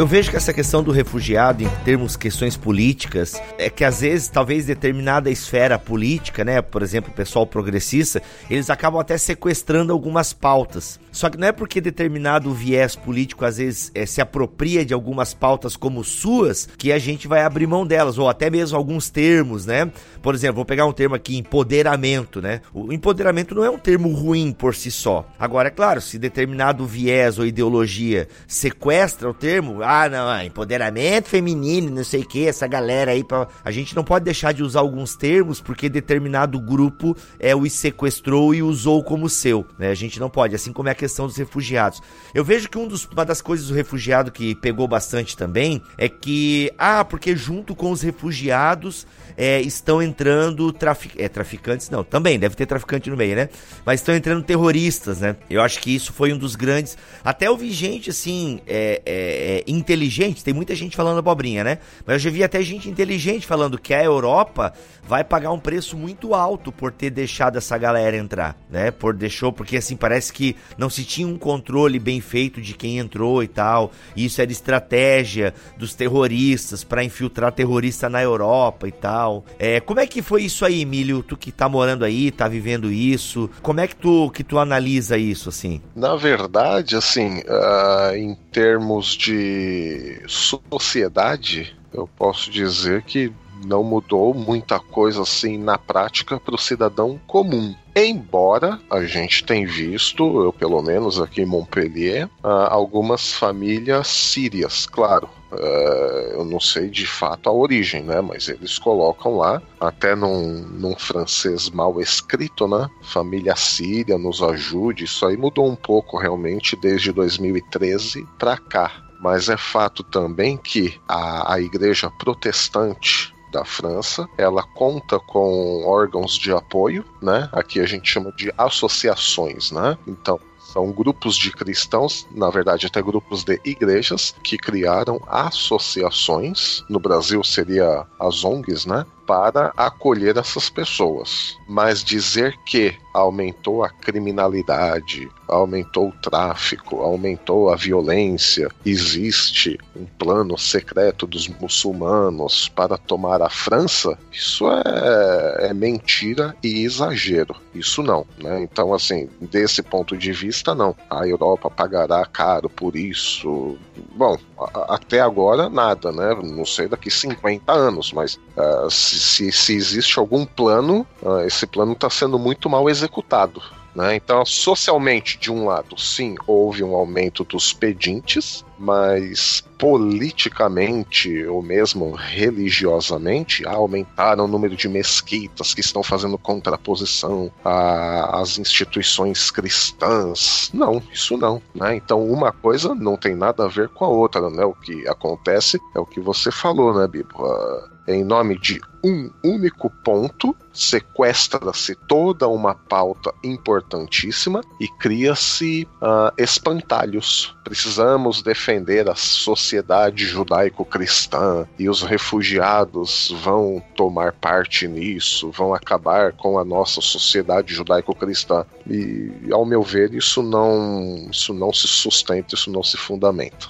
Eu vejo que essa questão do refugiado, em termos questões políticas, é que às vezes, talvez determinada esfera política, né, por exemplo, o pessoal progressista, eles acabam até sequestrando algumas pautas. Só que não é porque determinado viés político às vezes é, se apropria de algumas pautas como suas que a gente vai abrir mão delas, ou até mesmo alguns termos, né? Por exemplo, vou pegar um termo aqui, empoderamento, né? O empoderamento não é um termo ruim por si só. Agora, é claro, se determinado viés ou ideologia sequestra o termo, ah, não, é empoderamento feminino, não sei o que, essa galera aí, pra... a gente não pode deixar de usar alguns termos porque determinado grupo é o sequestrou e usou como seu, né? A gente não pode, assim como é questão dos refugiados. Eu vejo que um dos, uma das coisas do refugiado que pegou bastante também é que, ah, porque junto com os refugiados é, estão entrando trafic... é, traficantes, não, também deve ter traficante no meio, né? Mas estão entrando terroristas, né? Eu acho que isso foi um dos grandes. Até eu vi gente assim, é, é, é inteligente, tem muita gente falando abobrinha, né? Mas eu já vi até gente inteligente falando que a Europa vai pagar um preço muito alto por ter deixado essa galera entrar, né? Por deixou, porque assim parece que não se tinha um controle bem feito de quem entrou e tal. E isso era estratégia dos terroristas para infiltrar terrorista na Europa e tal. É, como é que foi isso aí, Emílio? Tu que tá morando aí, tá vivendo isso, como é que tu que tu analisa isso assim? Na verdade, assim, uh, em termos de sociedade, eu posso dizer que não mudou muita coisa assim na prática para o cidadão comum. Embora a gente tenha visto, eu pelo menos aqui em Montpellier, ah, algumas famílias sírias, claro. Uh, eu não sei de fato a origem, né? Mas eles colocam lá, até num, num francês mal escrito, né? Família síria nos ajude. Isso aí mudou um pouco realmente desde 2013 para cá. Mas é fato também que a, a igreja protestante da França. Ela conta com órgãos de apoio, né? Aqui a gente chama de associações, né? Então, são grupos de cristãos, na verdade até grupos de igrejas, que criaram associações. No Brasil seria as ONGs, né? Para acolher essas pessoas. Mas dizer que aumentou a criminalidade, aumentou o tráfico, aumentou a violência, existe um plano secreto dos muçulmanos para tomar a França, isso é, é mentira e exagero. Isso não, né? Então, assim, desse ponto de vista, não. A Europa pagará caro por isso. Bom, a, até agora nada, né? Não sei daqui 50 anos, mas uh, se se, se existe algum plano, uh, esse plano está sendo muito mal executado. Né? Então, socialmente, de um lado, sim, houve um aumento dos pedintes, mas politicamente ou mesmo religiosamente aumentaram o número de mesquitas que estão fazendo contraposição às instituições cristãs. Não, isso não. Né? Então, uma coisa não tem nada a ver com a outra. Né? O que acontece é o que você falou, né, Bibo? Uh, em nome de um único ponto, sequestra-se toda uma pauta importantíssima e cria-se uh, espantalhos. Precisamos defender a sociedade judaico-cristã e os refugiados vão tomar parte nisso, vão acabar com a nossa sociedade judaico-cristã. E, ao meu ver, isso não, isso não se sustenta, isso não se fundamenta.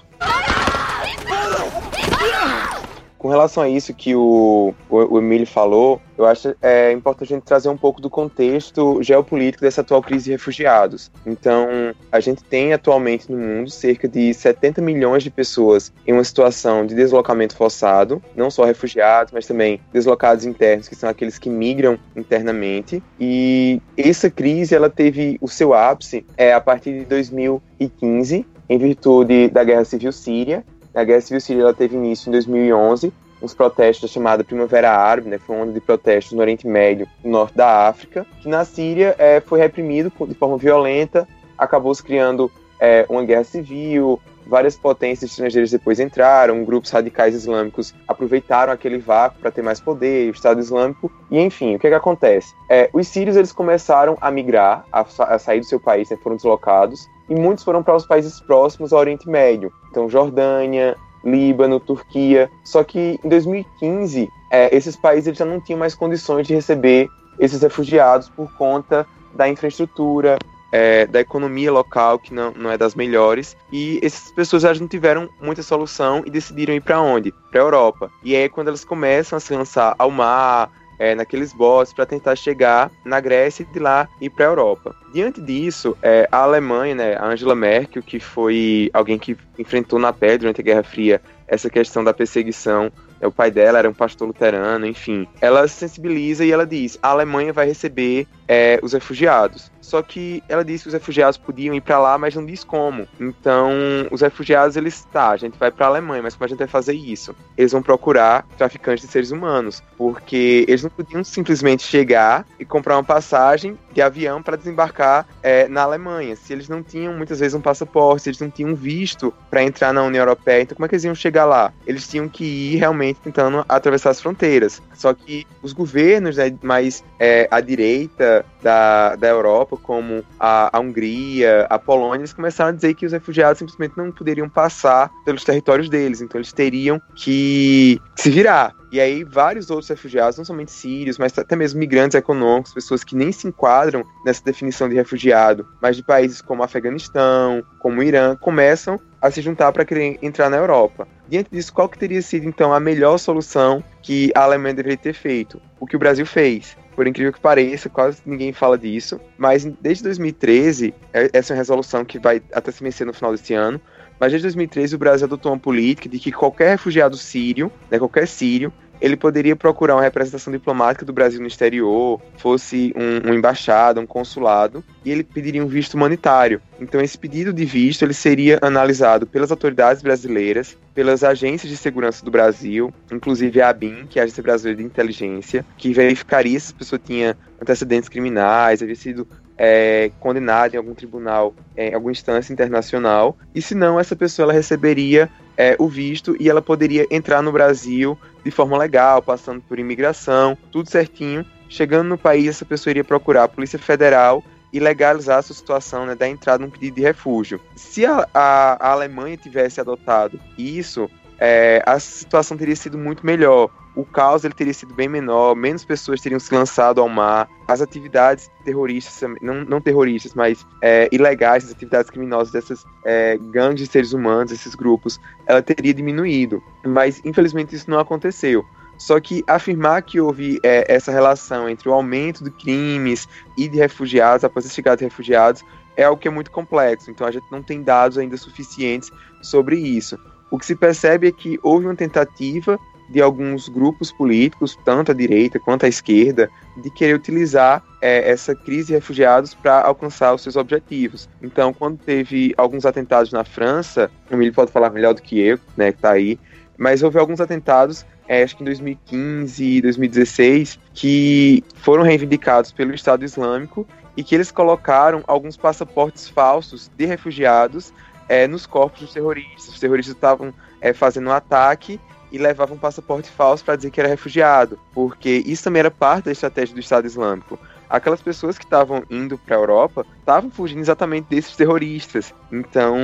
Com relação a isso que o, o, o Emílio falou, eu acho é importante a gente trazer um pouco do contexto geopolítico dessa atual crise de refugiados. Então, a gente tem atualmente no mundo cerca de 70 milhões de pessoas em uma situação de deslocamento forçado, não só refugiados, mas também deslocados internos, que são aqueles que migram internamente. E essa crise ela teve o seu ápice é, a partir de 2015, em virtude da Guerra Civil Síria, a Guerra Civil Síria teve início em 2011, uns protestos chamada Primavera Árabe, né, foi uma onda de protestos no Oriente Médio, no norte da África, que na Síria é, foi reprimido de forma violenta, acabou se criando é, uma guerra civil, várias potências estrangeiras depois entraram, grupos radicais islâmicos aproveitaram aquele vácuo para ter mais poder, o Estado Islâmico, e enfim, o que, é que acontece? É, os sírios eles começaram a migrar, a, a sair do seu país, né, foram deslocados, e muitos foram para os países próximos ao Oriente Médio, então Jordânia, Líbano, Turquia. Só que em 2015, é, esses países já não tinham mais condições de receber esses refugiados por conta da infraestrutura, é, da economia local, que não, não é das melhores, e essas pessoas já não tiveram muita solução e decidiram ir para onde? Para a Europa. E aí, quando elas começam a se lançar ao mar, é, naqueles botes para tentar chegar na Grécia e de lá ir para a Europa. Diante disso, é, a Alemanha, né, a Angela Merkel, que foi alguém que enfrentou na pele durante a Guerra Fria essa questão da perseguição é, o pai dela era um pastor luterano, enfim. Ela se sensibiliza e ela diz: a Alemanha vai receber é, os refugiados. Só que ela disse que os refugiados podiam ir para lá, mas não diz como. Então, os refugiados, eles, tá, a gente vai para a Alemanha, mas como a gente vai fazer isso? Eles vão procurar traficantes de seres humanos, porque eles não podiam simplesmente chegar e comprar uma passagem de avião para desembarcar é, na Alemanha. Se eles não tinham muitas vezes um passaporte, se eles não tinham visto para entrar na União Europeia, então como é que eles iam chegar lá? Eles tinham que ir realmente tentando atravessar as fronteiras. Só que os governos né, mais é, à direita da, da Europa, como a, a Hungria, a Polônia, eles começaram a dizer que os refugiados simplesmente não poderiam passar pelos territórios deles, então eles teriam que se virar. E aí, vários outros refugiados, não somente sírios, mas até mesmo migrantes econômicos, pessoas que nem se enquadram nessa definição de refugiado, mas de países como Afeganistão, como Irã, começam a se juntar para querer entrar na Europa. Diante disso, qual que teria sido então a melhor solução que a Alemanha deveria ter feito? O que o Brasil fez. Por incrível que pareça, quase ninguém fala disso, mas desde 2013, é, essa é uma resolução que vai até se vencer no final desse ano, mas desde 2013 o Brasil adotou uma política de que qualquer refugiado sírio, né, qualquer sírio, ele poderia procurar uma representação diplomática do Brasil no exterior, fosse um, um embaixada, um consulado, e ele pediria um visto humanitário. Então esse pedido de visto ele seria analisado pelas autoridades brasileiras, pelas agências de segurança do Brasil, inclusive a ABIN, que é a Agência Brasileira de Inteligência, que verificaria se a pessoa tinha antecedentes criminais, havia sido é, condenada em algum tribunal, é, em alguma instância internacional, e se não, essa pessoa ela receberia é, o visto e ela poderia entrar no Brasil de forma legal, passando por imigração, tudo certinho. Chegando no país, essa pessoa iria procurar a Polícia Federal e legalizar a sua situação né, da entrada num pedido de refúgio. Se a, a, a Alemanha tivesse adotado isso, é, a situação teria sido muito melhor, o caos ele teria sido bem menor, menos pessoas teriam se lançado ao mar, as atividades terroristas, não, não terroristas, mas é, ilegais, as atividades criminosas dessas é, gangues de seres humanos, esses grupos, ela teria diminuído. Mas infelizmente isso não aconteceu. Só que afirmar que houve é, essa relação entre o aumento de crimes e de refugiados, após a chegada de refugiados, é algo que é muito complexo. Então a gente não tem dados ainda suficientes sobre isso. O que se percebe é que houve uma tentativa de alguns grupos políticos, tanto à direita quanto à esquerda, de querer utilizar é, essa crise de refugiados para alcançar os seus objetivos. Então, quando teve alguns atentados na França, o Emílio pode falar melhor do que eu, né, que está aí, mas houve alguns atentados, é, acho que em 2015 e 2016, que foram reivindicados pelo Estado Islâmico e que eles colocaram alguns passaportes falsos de refugiados é, nos corpos dos terroristas. Os terroristas estavam é, fazendo um ataque e levava um passaporte falso para dizer que era refugiado, porque isso também era parte da estratégia do Estado Islâmico. Aquelas pessoas que estavam indo para a Europa estavam fugindo exatamente desses terroristas. Então,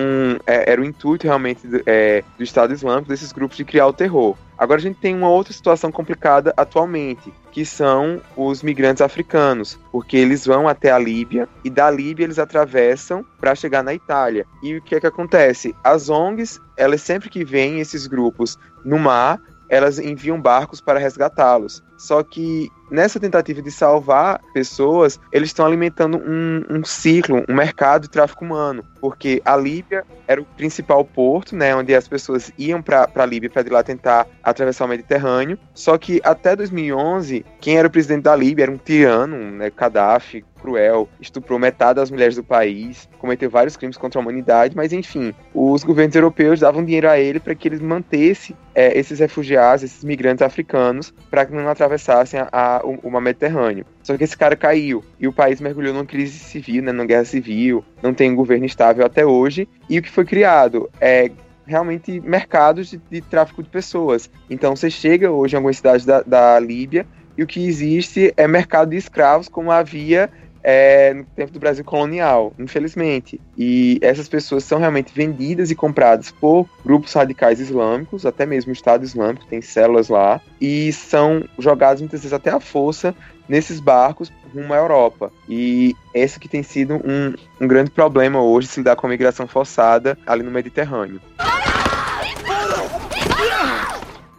é, era o intuito realmente do, é, do Estado Islâmico, desses grupos, de criar o terror. Agora a gente tem uma outra situação complicada atualmente, que são os migrantes africanos, porque eles vão até a Líbia e da Líbia eles atravessam para chegar na Itália. E o que é que acontece? As ONGs, elas sempre que veem esses grupos no mar, elas enviam barcos para resgatá-los. Só que nessa tentativa de salvar pessoas, eles estão alimentando um, um, ciclo, um mercado de tráfico humano, porque a Líbia era o principal porto, né, onde as pessoas iam para a Líbia para de lá tentar atravessar o Mediterrâneo. Só que até 2011, quem era o presidente da Líbia era um tirano, né, Gaddafi, cruel, estuprou metade das mulheres do país, cometeu vários crimes contra a humanidade, mas enfim, os governos europeus davam dinheiro a ele para que eles mantesse é, esses refugiados, esses migrantes africanos, para que não atravessassem a, a, o, o mar Mediterrâneo. Só que esse cara caiu e o país mergulhou numa crise civil, né, numa guerra civil, não tem um governo estável até hoje. E o que foi criado é realmente mercados de, de tráfico de pessoas. Então você chega hoje em algumas cidades da, da Líbia e o que existe é mercado de escravos, como havia é, no tempo do Brasil colonial, infelizmente. E essas pessoas são realmente vendidas e compradas por grupos radicais islâmicos, até mesmo o Estado Islâmico tem células lá, e são jogadas muitas vezes até à força nesses barcos rumo à Europa. E esse que tem sido um, um grande problema hoje se lidar com a migração forçada ali no Mediterrâneo.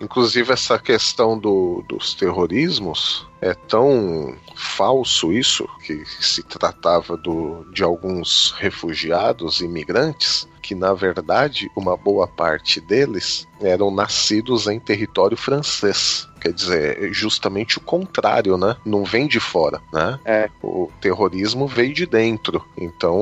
Inclusive essa questão do, dos terrorismos é tão falso isso que se tratava do, de alguns refugiados imigrantes que na verdade uma boa parte deles eram nascidos em território francês. Quer dizer, justamente o contrário, né? Não vem de fora, né? É. O terrorismo veio de dentro. Então,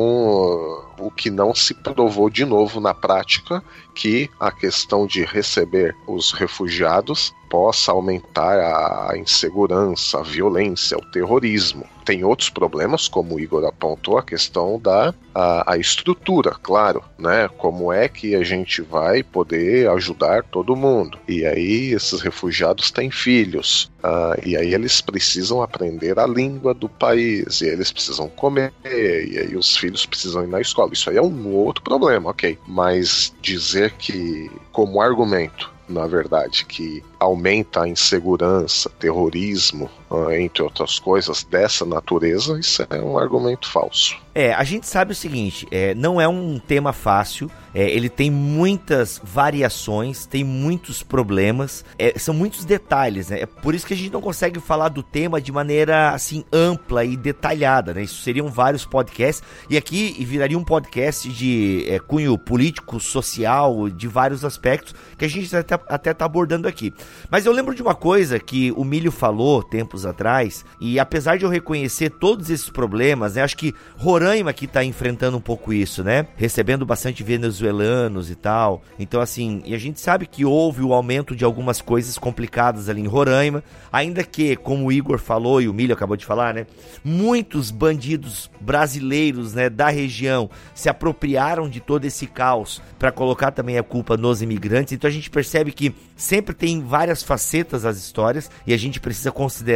o que não se provou de novo na prática que a questão de receber os refugiados possa aumentar a insegurança, a violência, o terrorismo. Tem outros problemas, como o Igor apontou, a questão da a, a estrutura, claro, né? Como é que a gente vai poder ajudar todo mundo? E aí esses refugiados têm filhos, uh, e aí eles precisam aprender a língua do país, e eles precisam comer, e aí os filhos precisam ir na escola. Isso aí é um outro problema, ok. Mas dizer que, como argumento, na verdade, que aumenta a insegurança, terrorismo, entre outras coisas dessa natureza, isso é um argumento falso. É, a gente sabe o seguinte, é, não é um tema fácil, é, ele tem muitas variações, tem muitos problemas, é, são muitos detalhes, né? É por isso que a gente não consegue falar do tema de maneira assim ampla e detalhada, né? Isso seriam vários podcasts e aqui viraria um podcast de é, cunho político, social, de vários aspectos que a gente até, até tá abordando aqui. Mas eu lembro de uma coisa que o Milho falou tempos atrás e apesar de eu reconhecer todos esses problemas, né? Acho que Roraima que tá enfrentando um pouco isso, né? Recebendo bastante venezuelanos e tal. Então, assim, e a gente sabe que houve o aumento de algumas coisas complicadas ali em Roraima, ainda que, como o Igor falou e o Milho acabou de falar, né? Muitos bandidos brasileiros, né, da região se apropriaram de todo esse caos para colocar também a culpa nos imigrantes. Então a gente percebe que sempre tem várias facetas as histórias e a gente precisa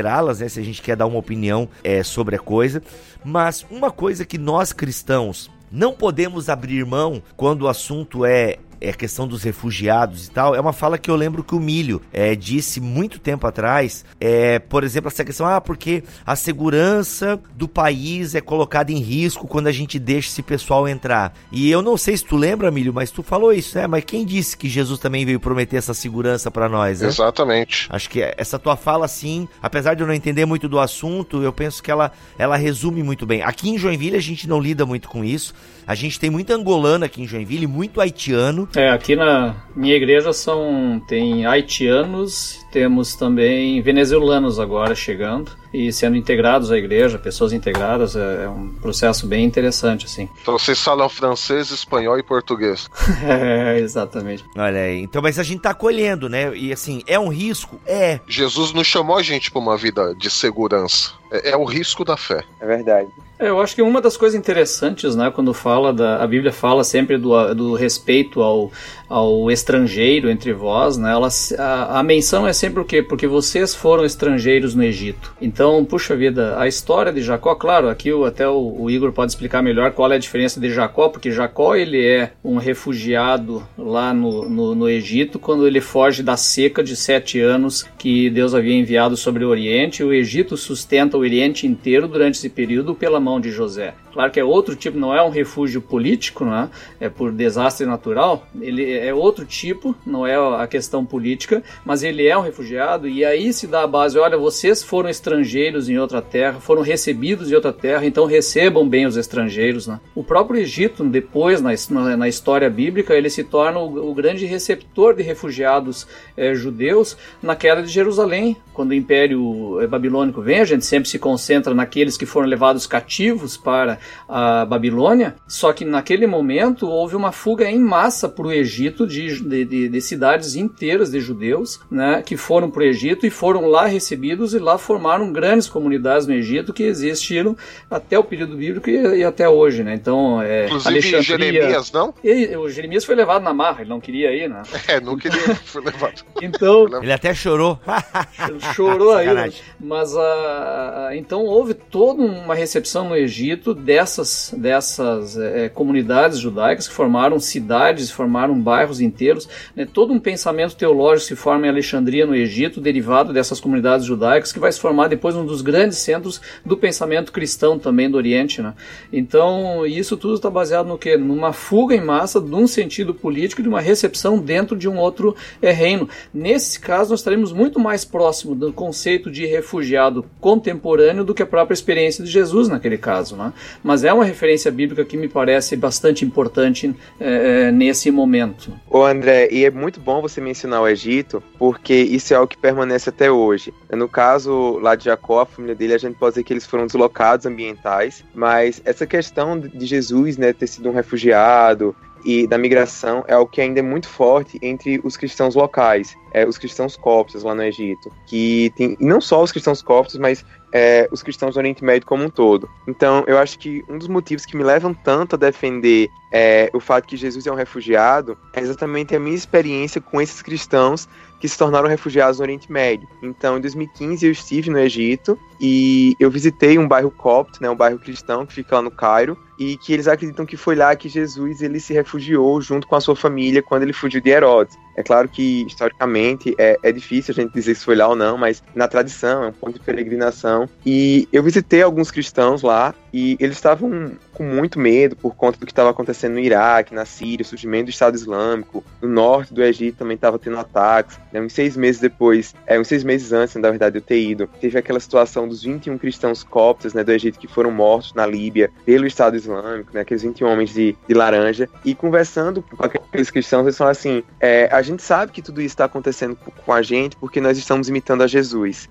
considerá-las, né, se a gente quer dar uma opinião é, sobre a coisa. Mas uma coisa que nós cristãos não podemos abrir mão quando o assunto é é a questão dos refugiados e tal, é uma fala que eu lembro que o Milho é, disse muito tempo atrás, é, por exemplo, essa questão, ah, porque a segurança do país é colocada em risco quando a gente deixa esse pessoal entrar. E eu não sei se tu lembra, Milho, mas tu falou isso, né? Mas quem disse que Jesus também veio prometer essa segurança para nós, né? Exatamente. Acho que essa tua fala, assim, apesar de eu não entender muito do assunto, eu penso que ela, ela resume muito bem. Aqui em Joinville a gente não lida muito com isso. A gente tem muito angolano aqui em Joinville, muito haitiano. É, aqui na minha igreja são tem haitianos, temos também venezuelanos agora chegando e sendo integrados à igreja, pessoas integradas, é, é um processo bem interessante, assim. Então vocês falam francês, espanhol e português. é, exatamente. Olha aí, então, mas a gente tá acolhendo, né? E assim, é um risco? É. Jesus não chamou a gente para uma vida de segurança. É, é, o risco da fé. É verdade. É, eu acho que uma das coisas interessantes, né, quando fala da. A Bíblia fala sempre do, do respeito ao, ao estrangeiro entre vós, né? Ela, a, a menção é sempre o quê? Porque vocês foram estrangeiros no Egito. Então, puxa vida, a história de Jacó, claro, aqui até o, o Igor pode explicar melhor qual é a diferença de Jacó, porque Jacó ele é um refugiado lá no, no, no Egito quando ele foge da seca de sete anos que Deus havia enviado sobre o Oriente. O Egito sustenta o Oriente inteiro durante esse período pela mão de José. Claro que é outro tipo, não é um refúgio político, né? é por desastre natural. Ele é outro tipo, não é a questão política, mas ele é um refugiado e aí se dá a base, olha, vocês foram estrangeiros em outra terra, foram recebidos em outra terra, então recebam bem os estrangeiros. Né? O próprio Egito, depois na, na história bíblica, ele se torna o, o grande receptor de refugiados é, judeus na queda de Jerusalém, quando o Império Babilônico vem, a gente sempre se concentra naqueles que foram levados cativos para a Babilônia, só que naquele momento houve uma fuga em massa para o Egito de, de, de, de, cidades inteiras de judeus, né, que foram para o Egito e foram lá recebidos e lá formaram grandes comunidades no Egito que existiram até o período bíblico e, e até hoje, né? Então, é, Inclusive Jeremias, não? E, o Jeremias foi levado na marra, ele não queria ir, né? É, não queria, foi levado. então, ele até chorou. chorou aí, mas a, então houve toda uma recepção no Egito dessas dessas é, comunidades judaicas que formaram cidades, formaram bairros inteiros, né? todo um pensamento teológico se forma em Alexandria no Egito, derivado dessas comunidades judaicas que vai se formar depois um dos grandes centros do pensamento cristão também do Oriente, né? Então isso tudo está baseado no que? Numa fuga em massa de um sentido político, de uma recepção dentro de um outro é, reino. Nesse caso, nós estaremos muito mais próximo do conceito de refugiado contemporâneo do que a própria experiência de Jesus naquele caso. Né? Mas é uma referência bíblica que me parece bastante importante é, nesse momento. Ô André, e é muito bom você mencionar o Egito, porque isso é algo que permanece até hoje. No caso lá de Jacó, a família dele, a gente pode dizer que eles foram deslocados ambientais, mas essa questão de Jesus né, ter sido um refugiado, e da migração é algo que ainda é muito forte entre os cristãos locais, é, os cristãos coptos lá no Egito, que tem, e não só os cristãos coptos, mas é, os cristãos do Oriente Médio como um todo. Então, eu acho que um dos motivos que me levam tanto a defender é, o fato que Jesus é um refugiado é exatamente a minha experiência com esses cristãos que se tornaram refugiados no Oriente Médio. Então, em 2015 eu estive no Egito e eu visitei um bairro copto, né, um bairro cristão que fica lá no Cairo, e que eles acreditam que foi lá que Jesus ele se refugiou junto com a sua família quando ele fugiu de Herodes. É claro que historicamente é, é difícil a gente dizer se foi lá ou não, mas na tradição é um ponto de peregrinação. E eu visitei alguns cristãos lá e eles estavam com muito medo por conta do que estava acontecendo no Iraque, na Síria, o surgimento do Estado Islâmico, no norte do Egito também estava tendo ataques. Né? Uns seis meses depois, é, uns seis meses antes, na verdade, eu ter ido, teve aquela situação dos 21 cristãos coptas né, do Egito que foram mortos na Líbia pelo Estado Islâmico, né, aqueles 21 homens de, de laranja. E conversando com aqueles cristãos, eles falam assim: é, a gente sabe que tudo isso está acontecendo com a gente porque nós estamos imitando a Jesus.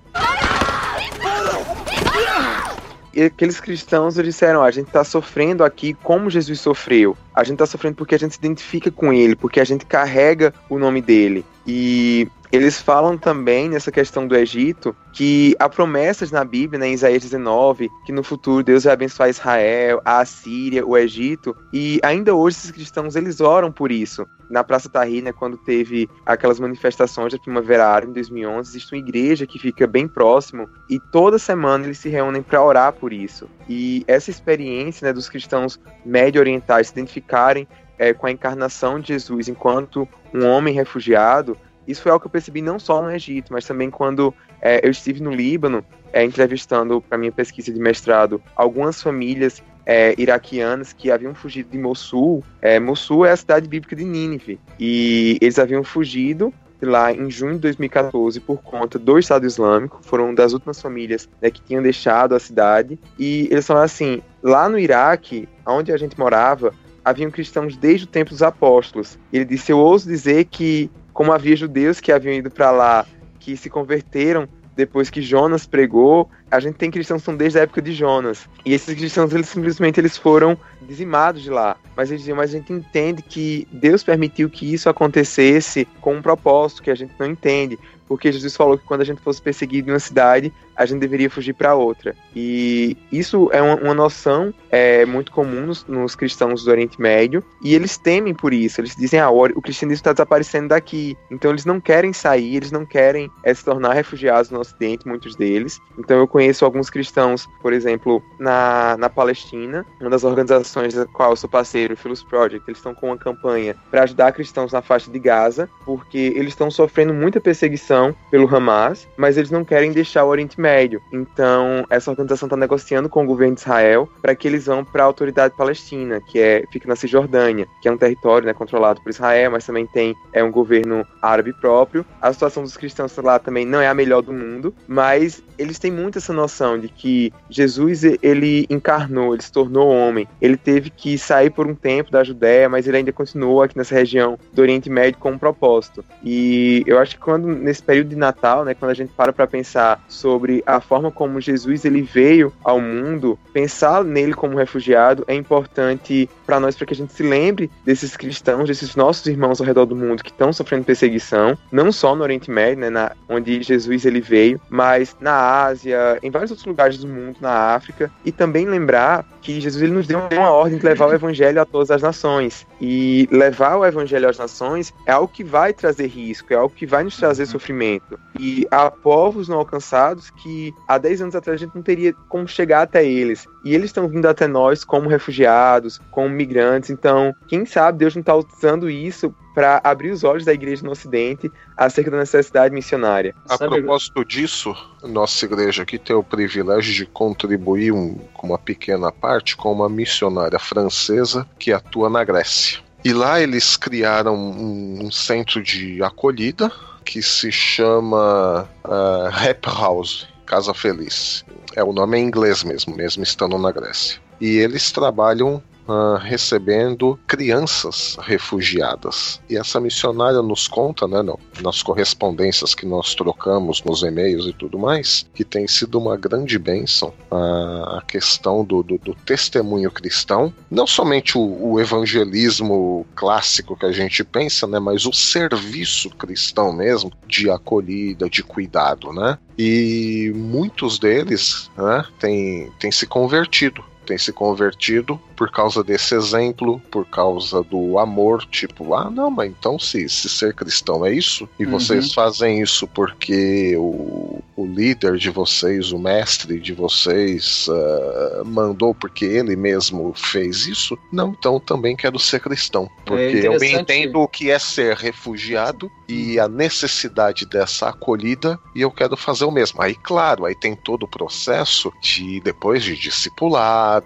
E aqueles cristãos disseram: a gente está sofrendo aqui como Jesus sofreu. A gente está sofrendo porque a gente se identifica com ele, porque a gente carrega o nome dele. E eles falam também nessa questão do Egito que há promessas na Bíblia, né, em Isaías 19, que no futuro Deus vai abençoar Israel, a Assíria, o Egito, e ainda hoje esses cristãos eles oram por isso. Na Praça Tahrir, né, quando teve aquelas manifestações da Primavera Árabe em 2011, existe uma igreja que fica bem próximo e toda semana eles se reúnem para orar por isso. E essa experiência né, dos cristãos médio-orientais se identificarem é, com a encarnação de Jesus enquanto um homem refugiado, isso foi algo que eu percebi não só no Egito, mas também quando é, eu estive no Líbano, é, entrevistando para minha pesquisa de mestrado algumas famílias é, iraquianas que haviam fugido de Mossul. É, Mossul é a cidade bíblica de Nínive. E eles haviam fugido lá em junho de 2014 por conta do Estado Islâmico. Foram das últimas famílias né, que tinham deixado a cidade. E eles falaram assim: lá no Iraque, onde a gente morava, haviam cristãos desde o tempo dos apóstolos. Ele disse: Eu ouso dizer que, como havia judeus que haviam ido para lá, que se converteram depois que Jonas pregou, a gente tem cristãos que são desde a época de Jonas. E esses cristãos, eles simplesmente eles foram dizimados de lá. Mas eles diziam, mas a gente entende que Deus permitiu que isso acontecesse com um propósito que a gente não entende. Porque Jesus falou que quando a gente fosse perseguido em uma cidade, a gente deveria fugir para outra. E isso é uma, uma noção é, muito comum nos, nos, cristãos do Oriente Médio, e eles temem por isso. Eles dizem, ah, o, cristianismo está desaparecendo daqui. Então eles não querem sair, eles não querem é, se tornar refugiados no Ocidente, muitos deles. Então eu conheço alguns cristãos, por exemplo, na, na Palestina, uma das organizações da qual eu sou parceiro, o Philos Project, eles estão com uma campanha para ajudar cristãos na faixa de Gaza, porque eles estão sofrendo muita perseguição pelo Hamas, mas eles não querem deixar o Oriente Médio Médio. Então, essa organização está negociando com o governo de Israel para que eles vão para a autoridade palestina, que é fica na Cisjordânia, que é um território né, controlado por Israel, mas também tem é um governo árabe próprio. A situação dos cristãos lá também não é a melhor do mundo, mas eles têm muito essa noção de que Jesus ele encarnou, ele se tornou homem, ele teve que sair por um tempo da Judéia, mas ele ainda continuou aqui nessa região do Oriente Médio com um propósito. E eu acho que quando nesse período de Natal, né, quando a gente para para pensar sobre a forma como Jesus ele veio ao mundo, pensar nele como refugiado é importante para nós para que a gente se lembre desses cristãos, desses nossos irmãos ao redor do mundo que estão sofrendo perseguição, não só no Oriente Médio, né, na, onde Jesus ele veio, mas na Ásia, em vários outros lugares do mundo, na África, e também lembrar que Jesus ele nos deu uma ordem de levar o evangelho a todas as nações. E levar o evangelho às nações é algo que vai trazer risco, é algo que vai nos trazer uhum. sofrimento. E há povos não alcançados que há 10 anos atrás a gente não teria como chegar até eles. E eles estão vindo até nós como refugiados, como migrantes. Então, quem sabe Deus não está usando isso para abrir os olhos da igreja no Ocidente acerca da necessidade missionária. A propósito disso, nossa igreja aqui tem o privilégio de contribuir um, com uma pequena parte com uma missionária francesa que atua na Grécia. E lá eles criaram um, um centro de acolhida que se chama uh, Rap House, Casa Feliz. É o nome em inglês mesmo, mesmo estando na Grécia. E eles trabalham uh, recebendo crianças refugiadas. E essa missionária nos conta, né, nas correspondências que nós trocamos, nos e-mails e tudo mais, que tem sido uma grande bênção a questão do, do, do, testemunho cristão, não somente o, o, evangelismo clássico que a gente pensa, né, mas o serviço cristão mesmo, de acolhida, de cuidado, né? E muitos deles né, têm, têm se convertido tem se convertido por causa desse exemplo, por causa do amor, tipo, ah, não, mas então se, se ser cristão é isso, e uhum. vocês fazem isso porque o, o líder de vocês, o mestre de vocês, uh, mandou porque ele mesmo fez isso, não, então também quero ser cristão, porque é eu entendo o que é ser refugiado e a necessidade dessa acolhida, e eu quero fazer o mesmo. Aí, claro, aí tem todo o processo de depois de discipular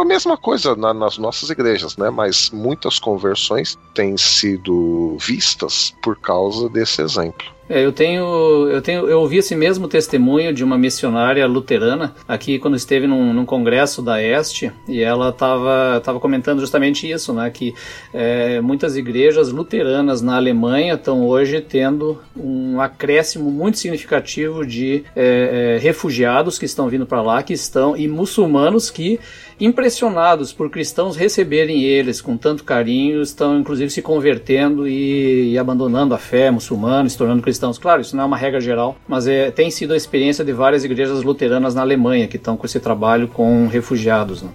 a mesma coisa na, nas nossas igrejas, né? Mas muitas conversões têm sido vistas por causa desse exemplo. É, eu tenho, eu tenho, eu ouvi esse mesmo testemunho de uma missionária luterana aqui quando esteve num, num congresso da Este e ela estava tava comentando justamente isso, né? Que é, muitas igrejas luteranas na Alemanha estão hoje tendo um acréscimo muito significativo de é, é, refugiados que estão vindo para lá, que estão e muçulmanos que impressionados por cristãos receberem eles com tanto carinho, estão inclusive se convertendo e, e abandonando a fé muçulmana, se tornando cristãos. Claro, isso não é uma regra geral, mas é, tem sido a experiência de várias igrejas luteranas na Alemanha que estão com esse trabalho com refugiados. Né?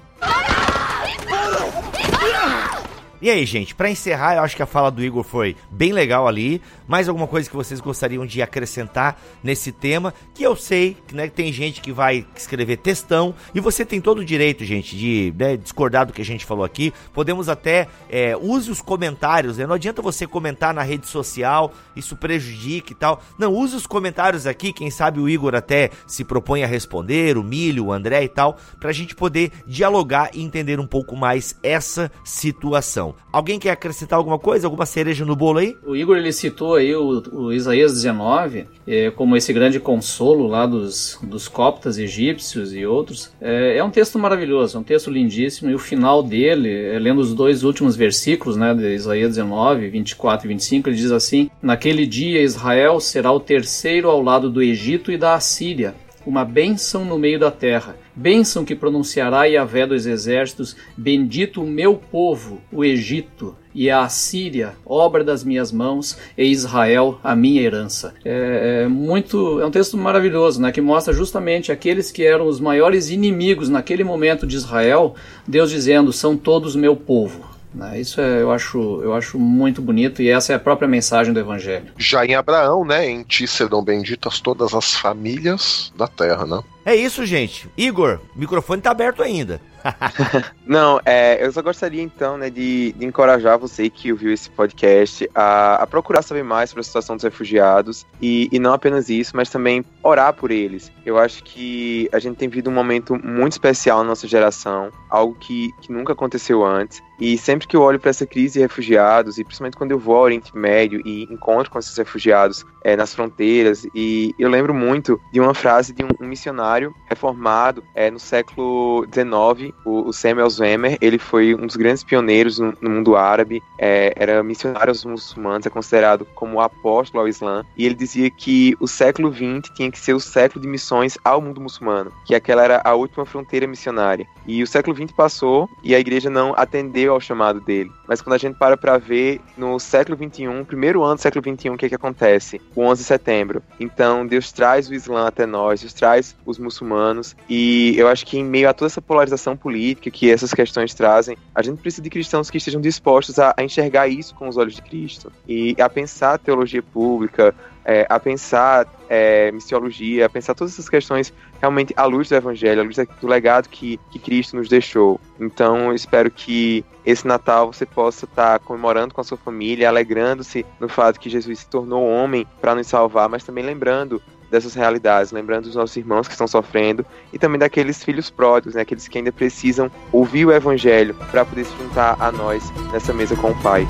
E aí, gente, para encerrar, eu acho que a fala do Igor foi bem legal ali. Mais alguma coisa que vocês gostariam de acrescentar nesse tema? Que eu sei né, que tem gente que vai escrever textão e você tem todo o direito, gente, de né, discordar do que a gente falou aqui. Podemos até é, use os comentários, né? Não adianta você comentar na rede social, isso prejudica e tal. Não, use os comentários aqui, quem sabe o Igor até se propõe a responder, o Milho, o André e tal, pra gente poder dialogar e entender um pouco mais essa situação. Alguém quer acrescentar alguma coisa? Alguma cereja no bolo aí? O Igor ele citou aí o, o Isaías 19 é, como esse grande consolo lá dos, dos coptas egípcios e outros. É, é, um texto maravilhoso, é um texto lindíssimo e o final dele, é, lendo os dois últimos versículos né, de Isaías 19, 24 e 25, ele diz assim: Naquele dia Israel será o terceiro ao lado do Egito e da Assíria uma bênção no meio da terra. Bênção que pronunciará Yahvé dos exércitos, bendito o meu povo, o Egito, e a Assíria, obra das minhas mãos, e Israel, a minha herança. É, é, muito, é um texto maravilhoso, né, que mostra justamente aqueles que eram os maiores inimigos naquele momento de Israel, Deus dizendo, são todos meu povo. Né? Isso é, eu, acho, eu acho muito bonito e essa é a própria mensagem do Evangelho. Já em Abraão, né? Em ti serão benditas todas as famílias da terra, né? É isso, gente. Igor, o microfone tá aberto ainda. Não, é, eu só gostaria então, né, de, de encorajar você que ouviu esse podcast a, a, procurar saber mais sobre a situação dos refugiados e, e não apenas isso, mas também orar por eles. Eu acho que a gente tem vivido um momento muito especial na nossa geração, algo que, que nunca aconteceu antes. E sempre que eu olho para essa crise de refugiados, e principalmente quando eu vou ao Oriente Médio e encontro com esses refugiados é, nas fronteiras, e eu lembro muito de uma frase de um, um missionário reformado é, no século XIX, o, o Samuel Zwemer. Ele foi um dos grandes pioneiros no, no mundo árabe, é, era missionário aos muçulmanos, é considerado como apóstolo ao Islã. E ele dizia que o século XX tinha que ser o século de missões ao mundo muçulmano, que aquela era a última fronteira missionária. E o século XX passou e a igreja não atendeu ao chamado dele. Mas quando a gente para para ver no século XXI, primeiro ano do século XXI, o que, é que acontece? O 11 de setembro. Então Deus traz o Islã até nós, Deus traz os muçulmanos. E eu acho que em meio a toda essa polarização política que essas questões trazem, a gente precisa de cristãos que estejam dispostos a, a enxergar isso com os olhos de Cristo e a pensar teologia pública, é, a pensar é, missiologia, a pensar todas essas questões realmente à luz do Evangelho, à luz do legado que, que Cristo nos deixou. Então, eu espero que esse Natal você possa estar comemorando com a sua família, alegrando-se no fato que Jesus se tornou homem para nos salvar, mas também lembrando dessas realidades, lembrando dos nossos irmãos que estão sofrendo e também daqueles filhos pródigos, né, aqueles que ainda precisam ouvir o Evangelho para poder se juntar a nós nessa mesa com o Pai.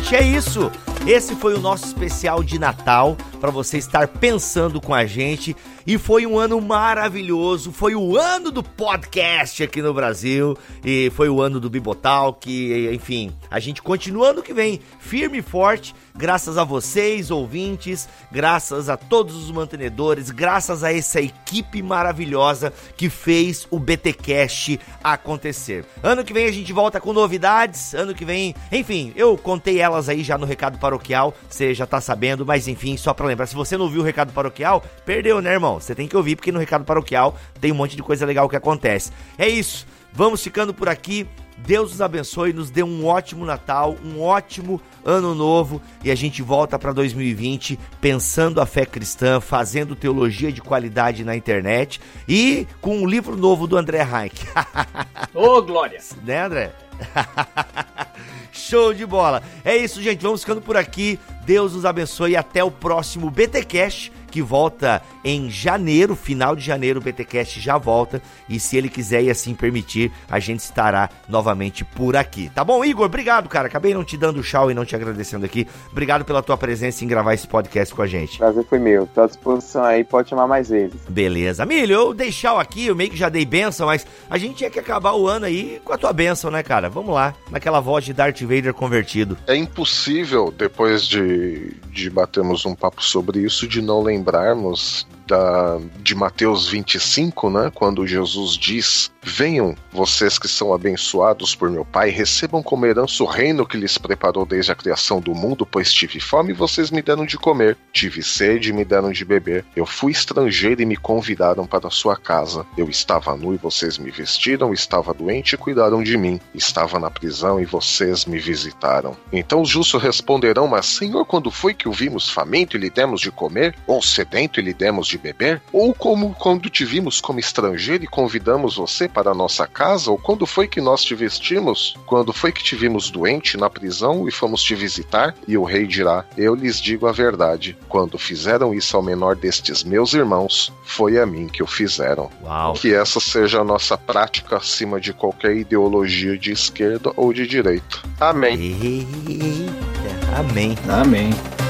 Gente, é isso. Esse foi o nosso especial de Natal para você estar pensando com a gente. E foi um ano maravilhoso. Foi o ano do podcast aqui no Brasil. E foi o ano do Bibotal. Que, enfim, a gente continua ano que vem firme e forte. Graças a vocês, ouvintes. Graças a todos os mantenedores. Graças a essa equipe maravilhosa que fez o BTcast acontecer. Ano que vem a gente volta com novidades. Ano que vem, enfim, eu contei elas aí já no recado paroquial. Você já tá sabendo, mas enfim, só para lembrar. Se você não viu o recado paroquial, perdeu, né, irmão? Você tem que ouvir, porque no recado paroquial tem um monte de coisa legal que acontece. É isso. Vamos ficando por aqui. Deus nos abençoe, nos dê um ótimo Natal, um ótimo ano novo e a gente volta para 2020 pensando a fé cristã, fazendo teologia de qualidade na internet e com um livro novo do André Heinck. Ô, oh, glória! Né, André? Show de bola. É isso, gente. Vamos ficando por aqui. Deus nos abençoe e até o próximo BT Cash que volta em janeiro, final de janeiro, o BTcast já volta e se ele quiser e assim permitir, a gente estará novamente por aqui. Tá bom, Igor? Obrigado, cara. Acabei não te dando tchau e não te agradecendo aqui. Obrigado pela tua presença em gravar esse podcast com a gente. Prazer foi meu. Tô à disposição aí, pode chamar mais vezes. Beleza. Milho, eu dei tchau aqui, eu meio que já dei benção, mas a gente tinha que acabar o ano aí com a tua benção, né, cara? Vamos lá, naquela voz de Darth Vader convertido. É impossível, depois de, de batermos um papo sobre isso, de não lembrarmos da, de Mateus 25, né? Quando Jesus diz: Venham, vocês que são abençoados por meu Pai, recebam como herança o reino que lhes preparou desde a criação do mundo, pois tive fome e vocês me deram de comer, tive sede e me deram de beber. Eu fui estrangeiro e me convidaram para a sua casa. Eu estava nu e vocês me vestiram, estava doente e cuidaram de mim. Estava na prisão e vocês me visitaram. Então os justos responderão: Mas, Senhor, quando foi que o vimos faminto e lhe demos de comer? Ou sedento e lhe demos de beber? Ou como quando te vimos como estrangeiro e convidamos você para a nossa casa? Ou quando foi que nós te vestimos? Quando foi que te vimos doente na prisão e fomos te visitar? E o rei dirá: Eu lhes digo a verdade. Quando fizeram isso ao menor destes meus irmãos, foi a mim que o fizeram. Uau. Que essa seja a nossa prática acima de qualquer ideologia de esquerda ou de direita. Amém. Eita, amém. Amém.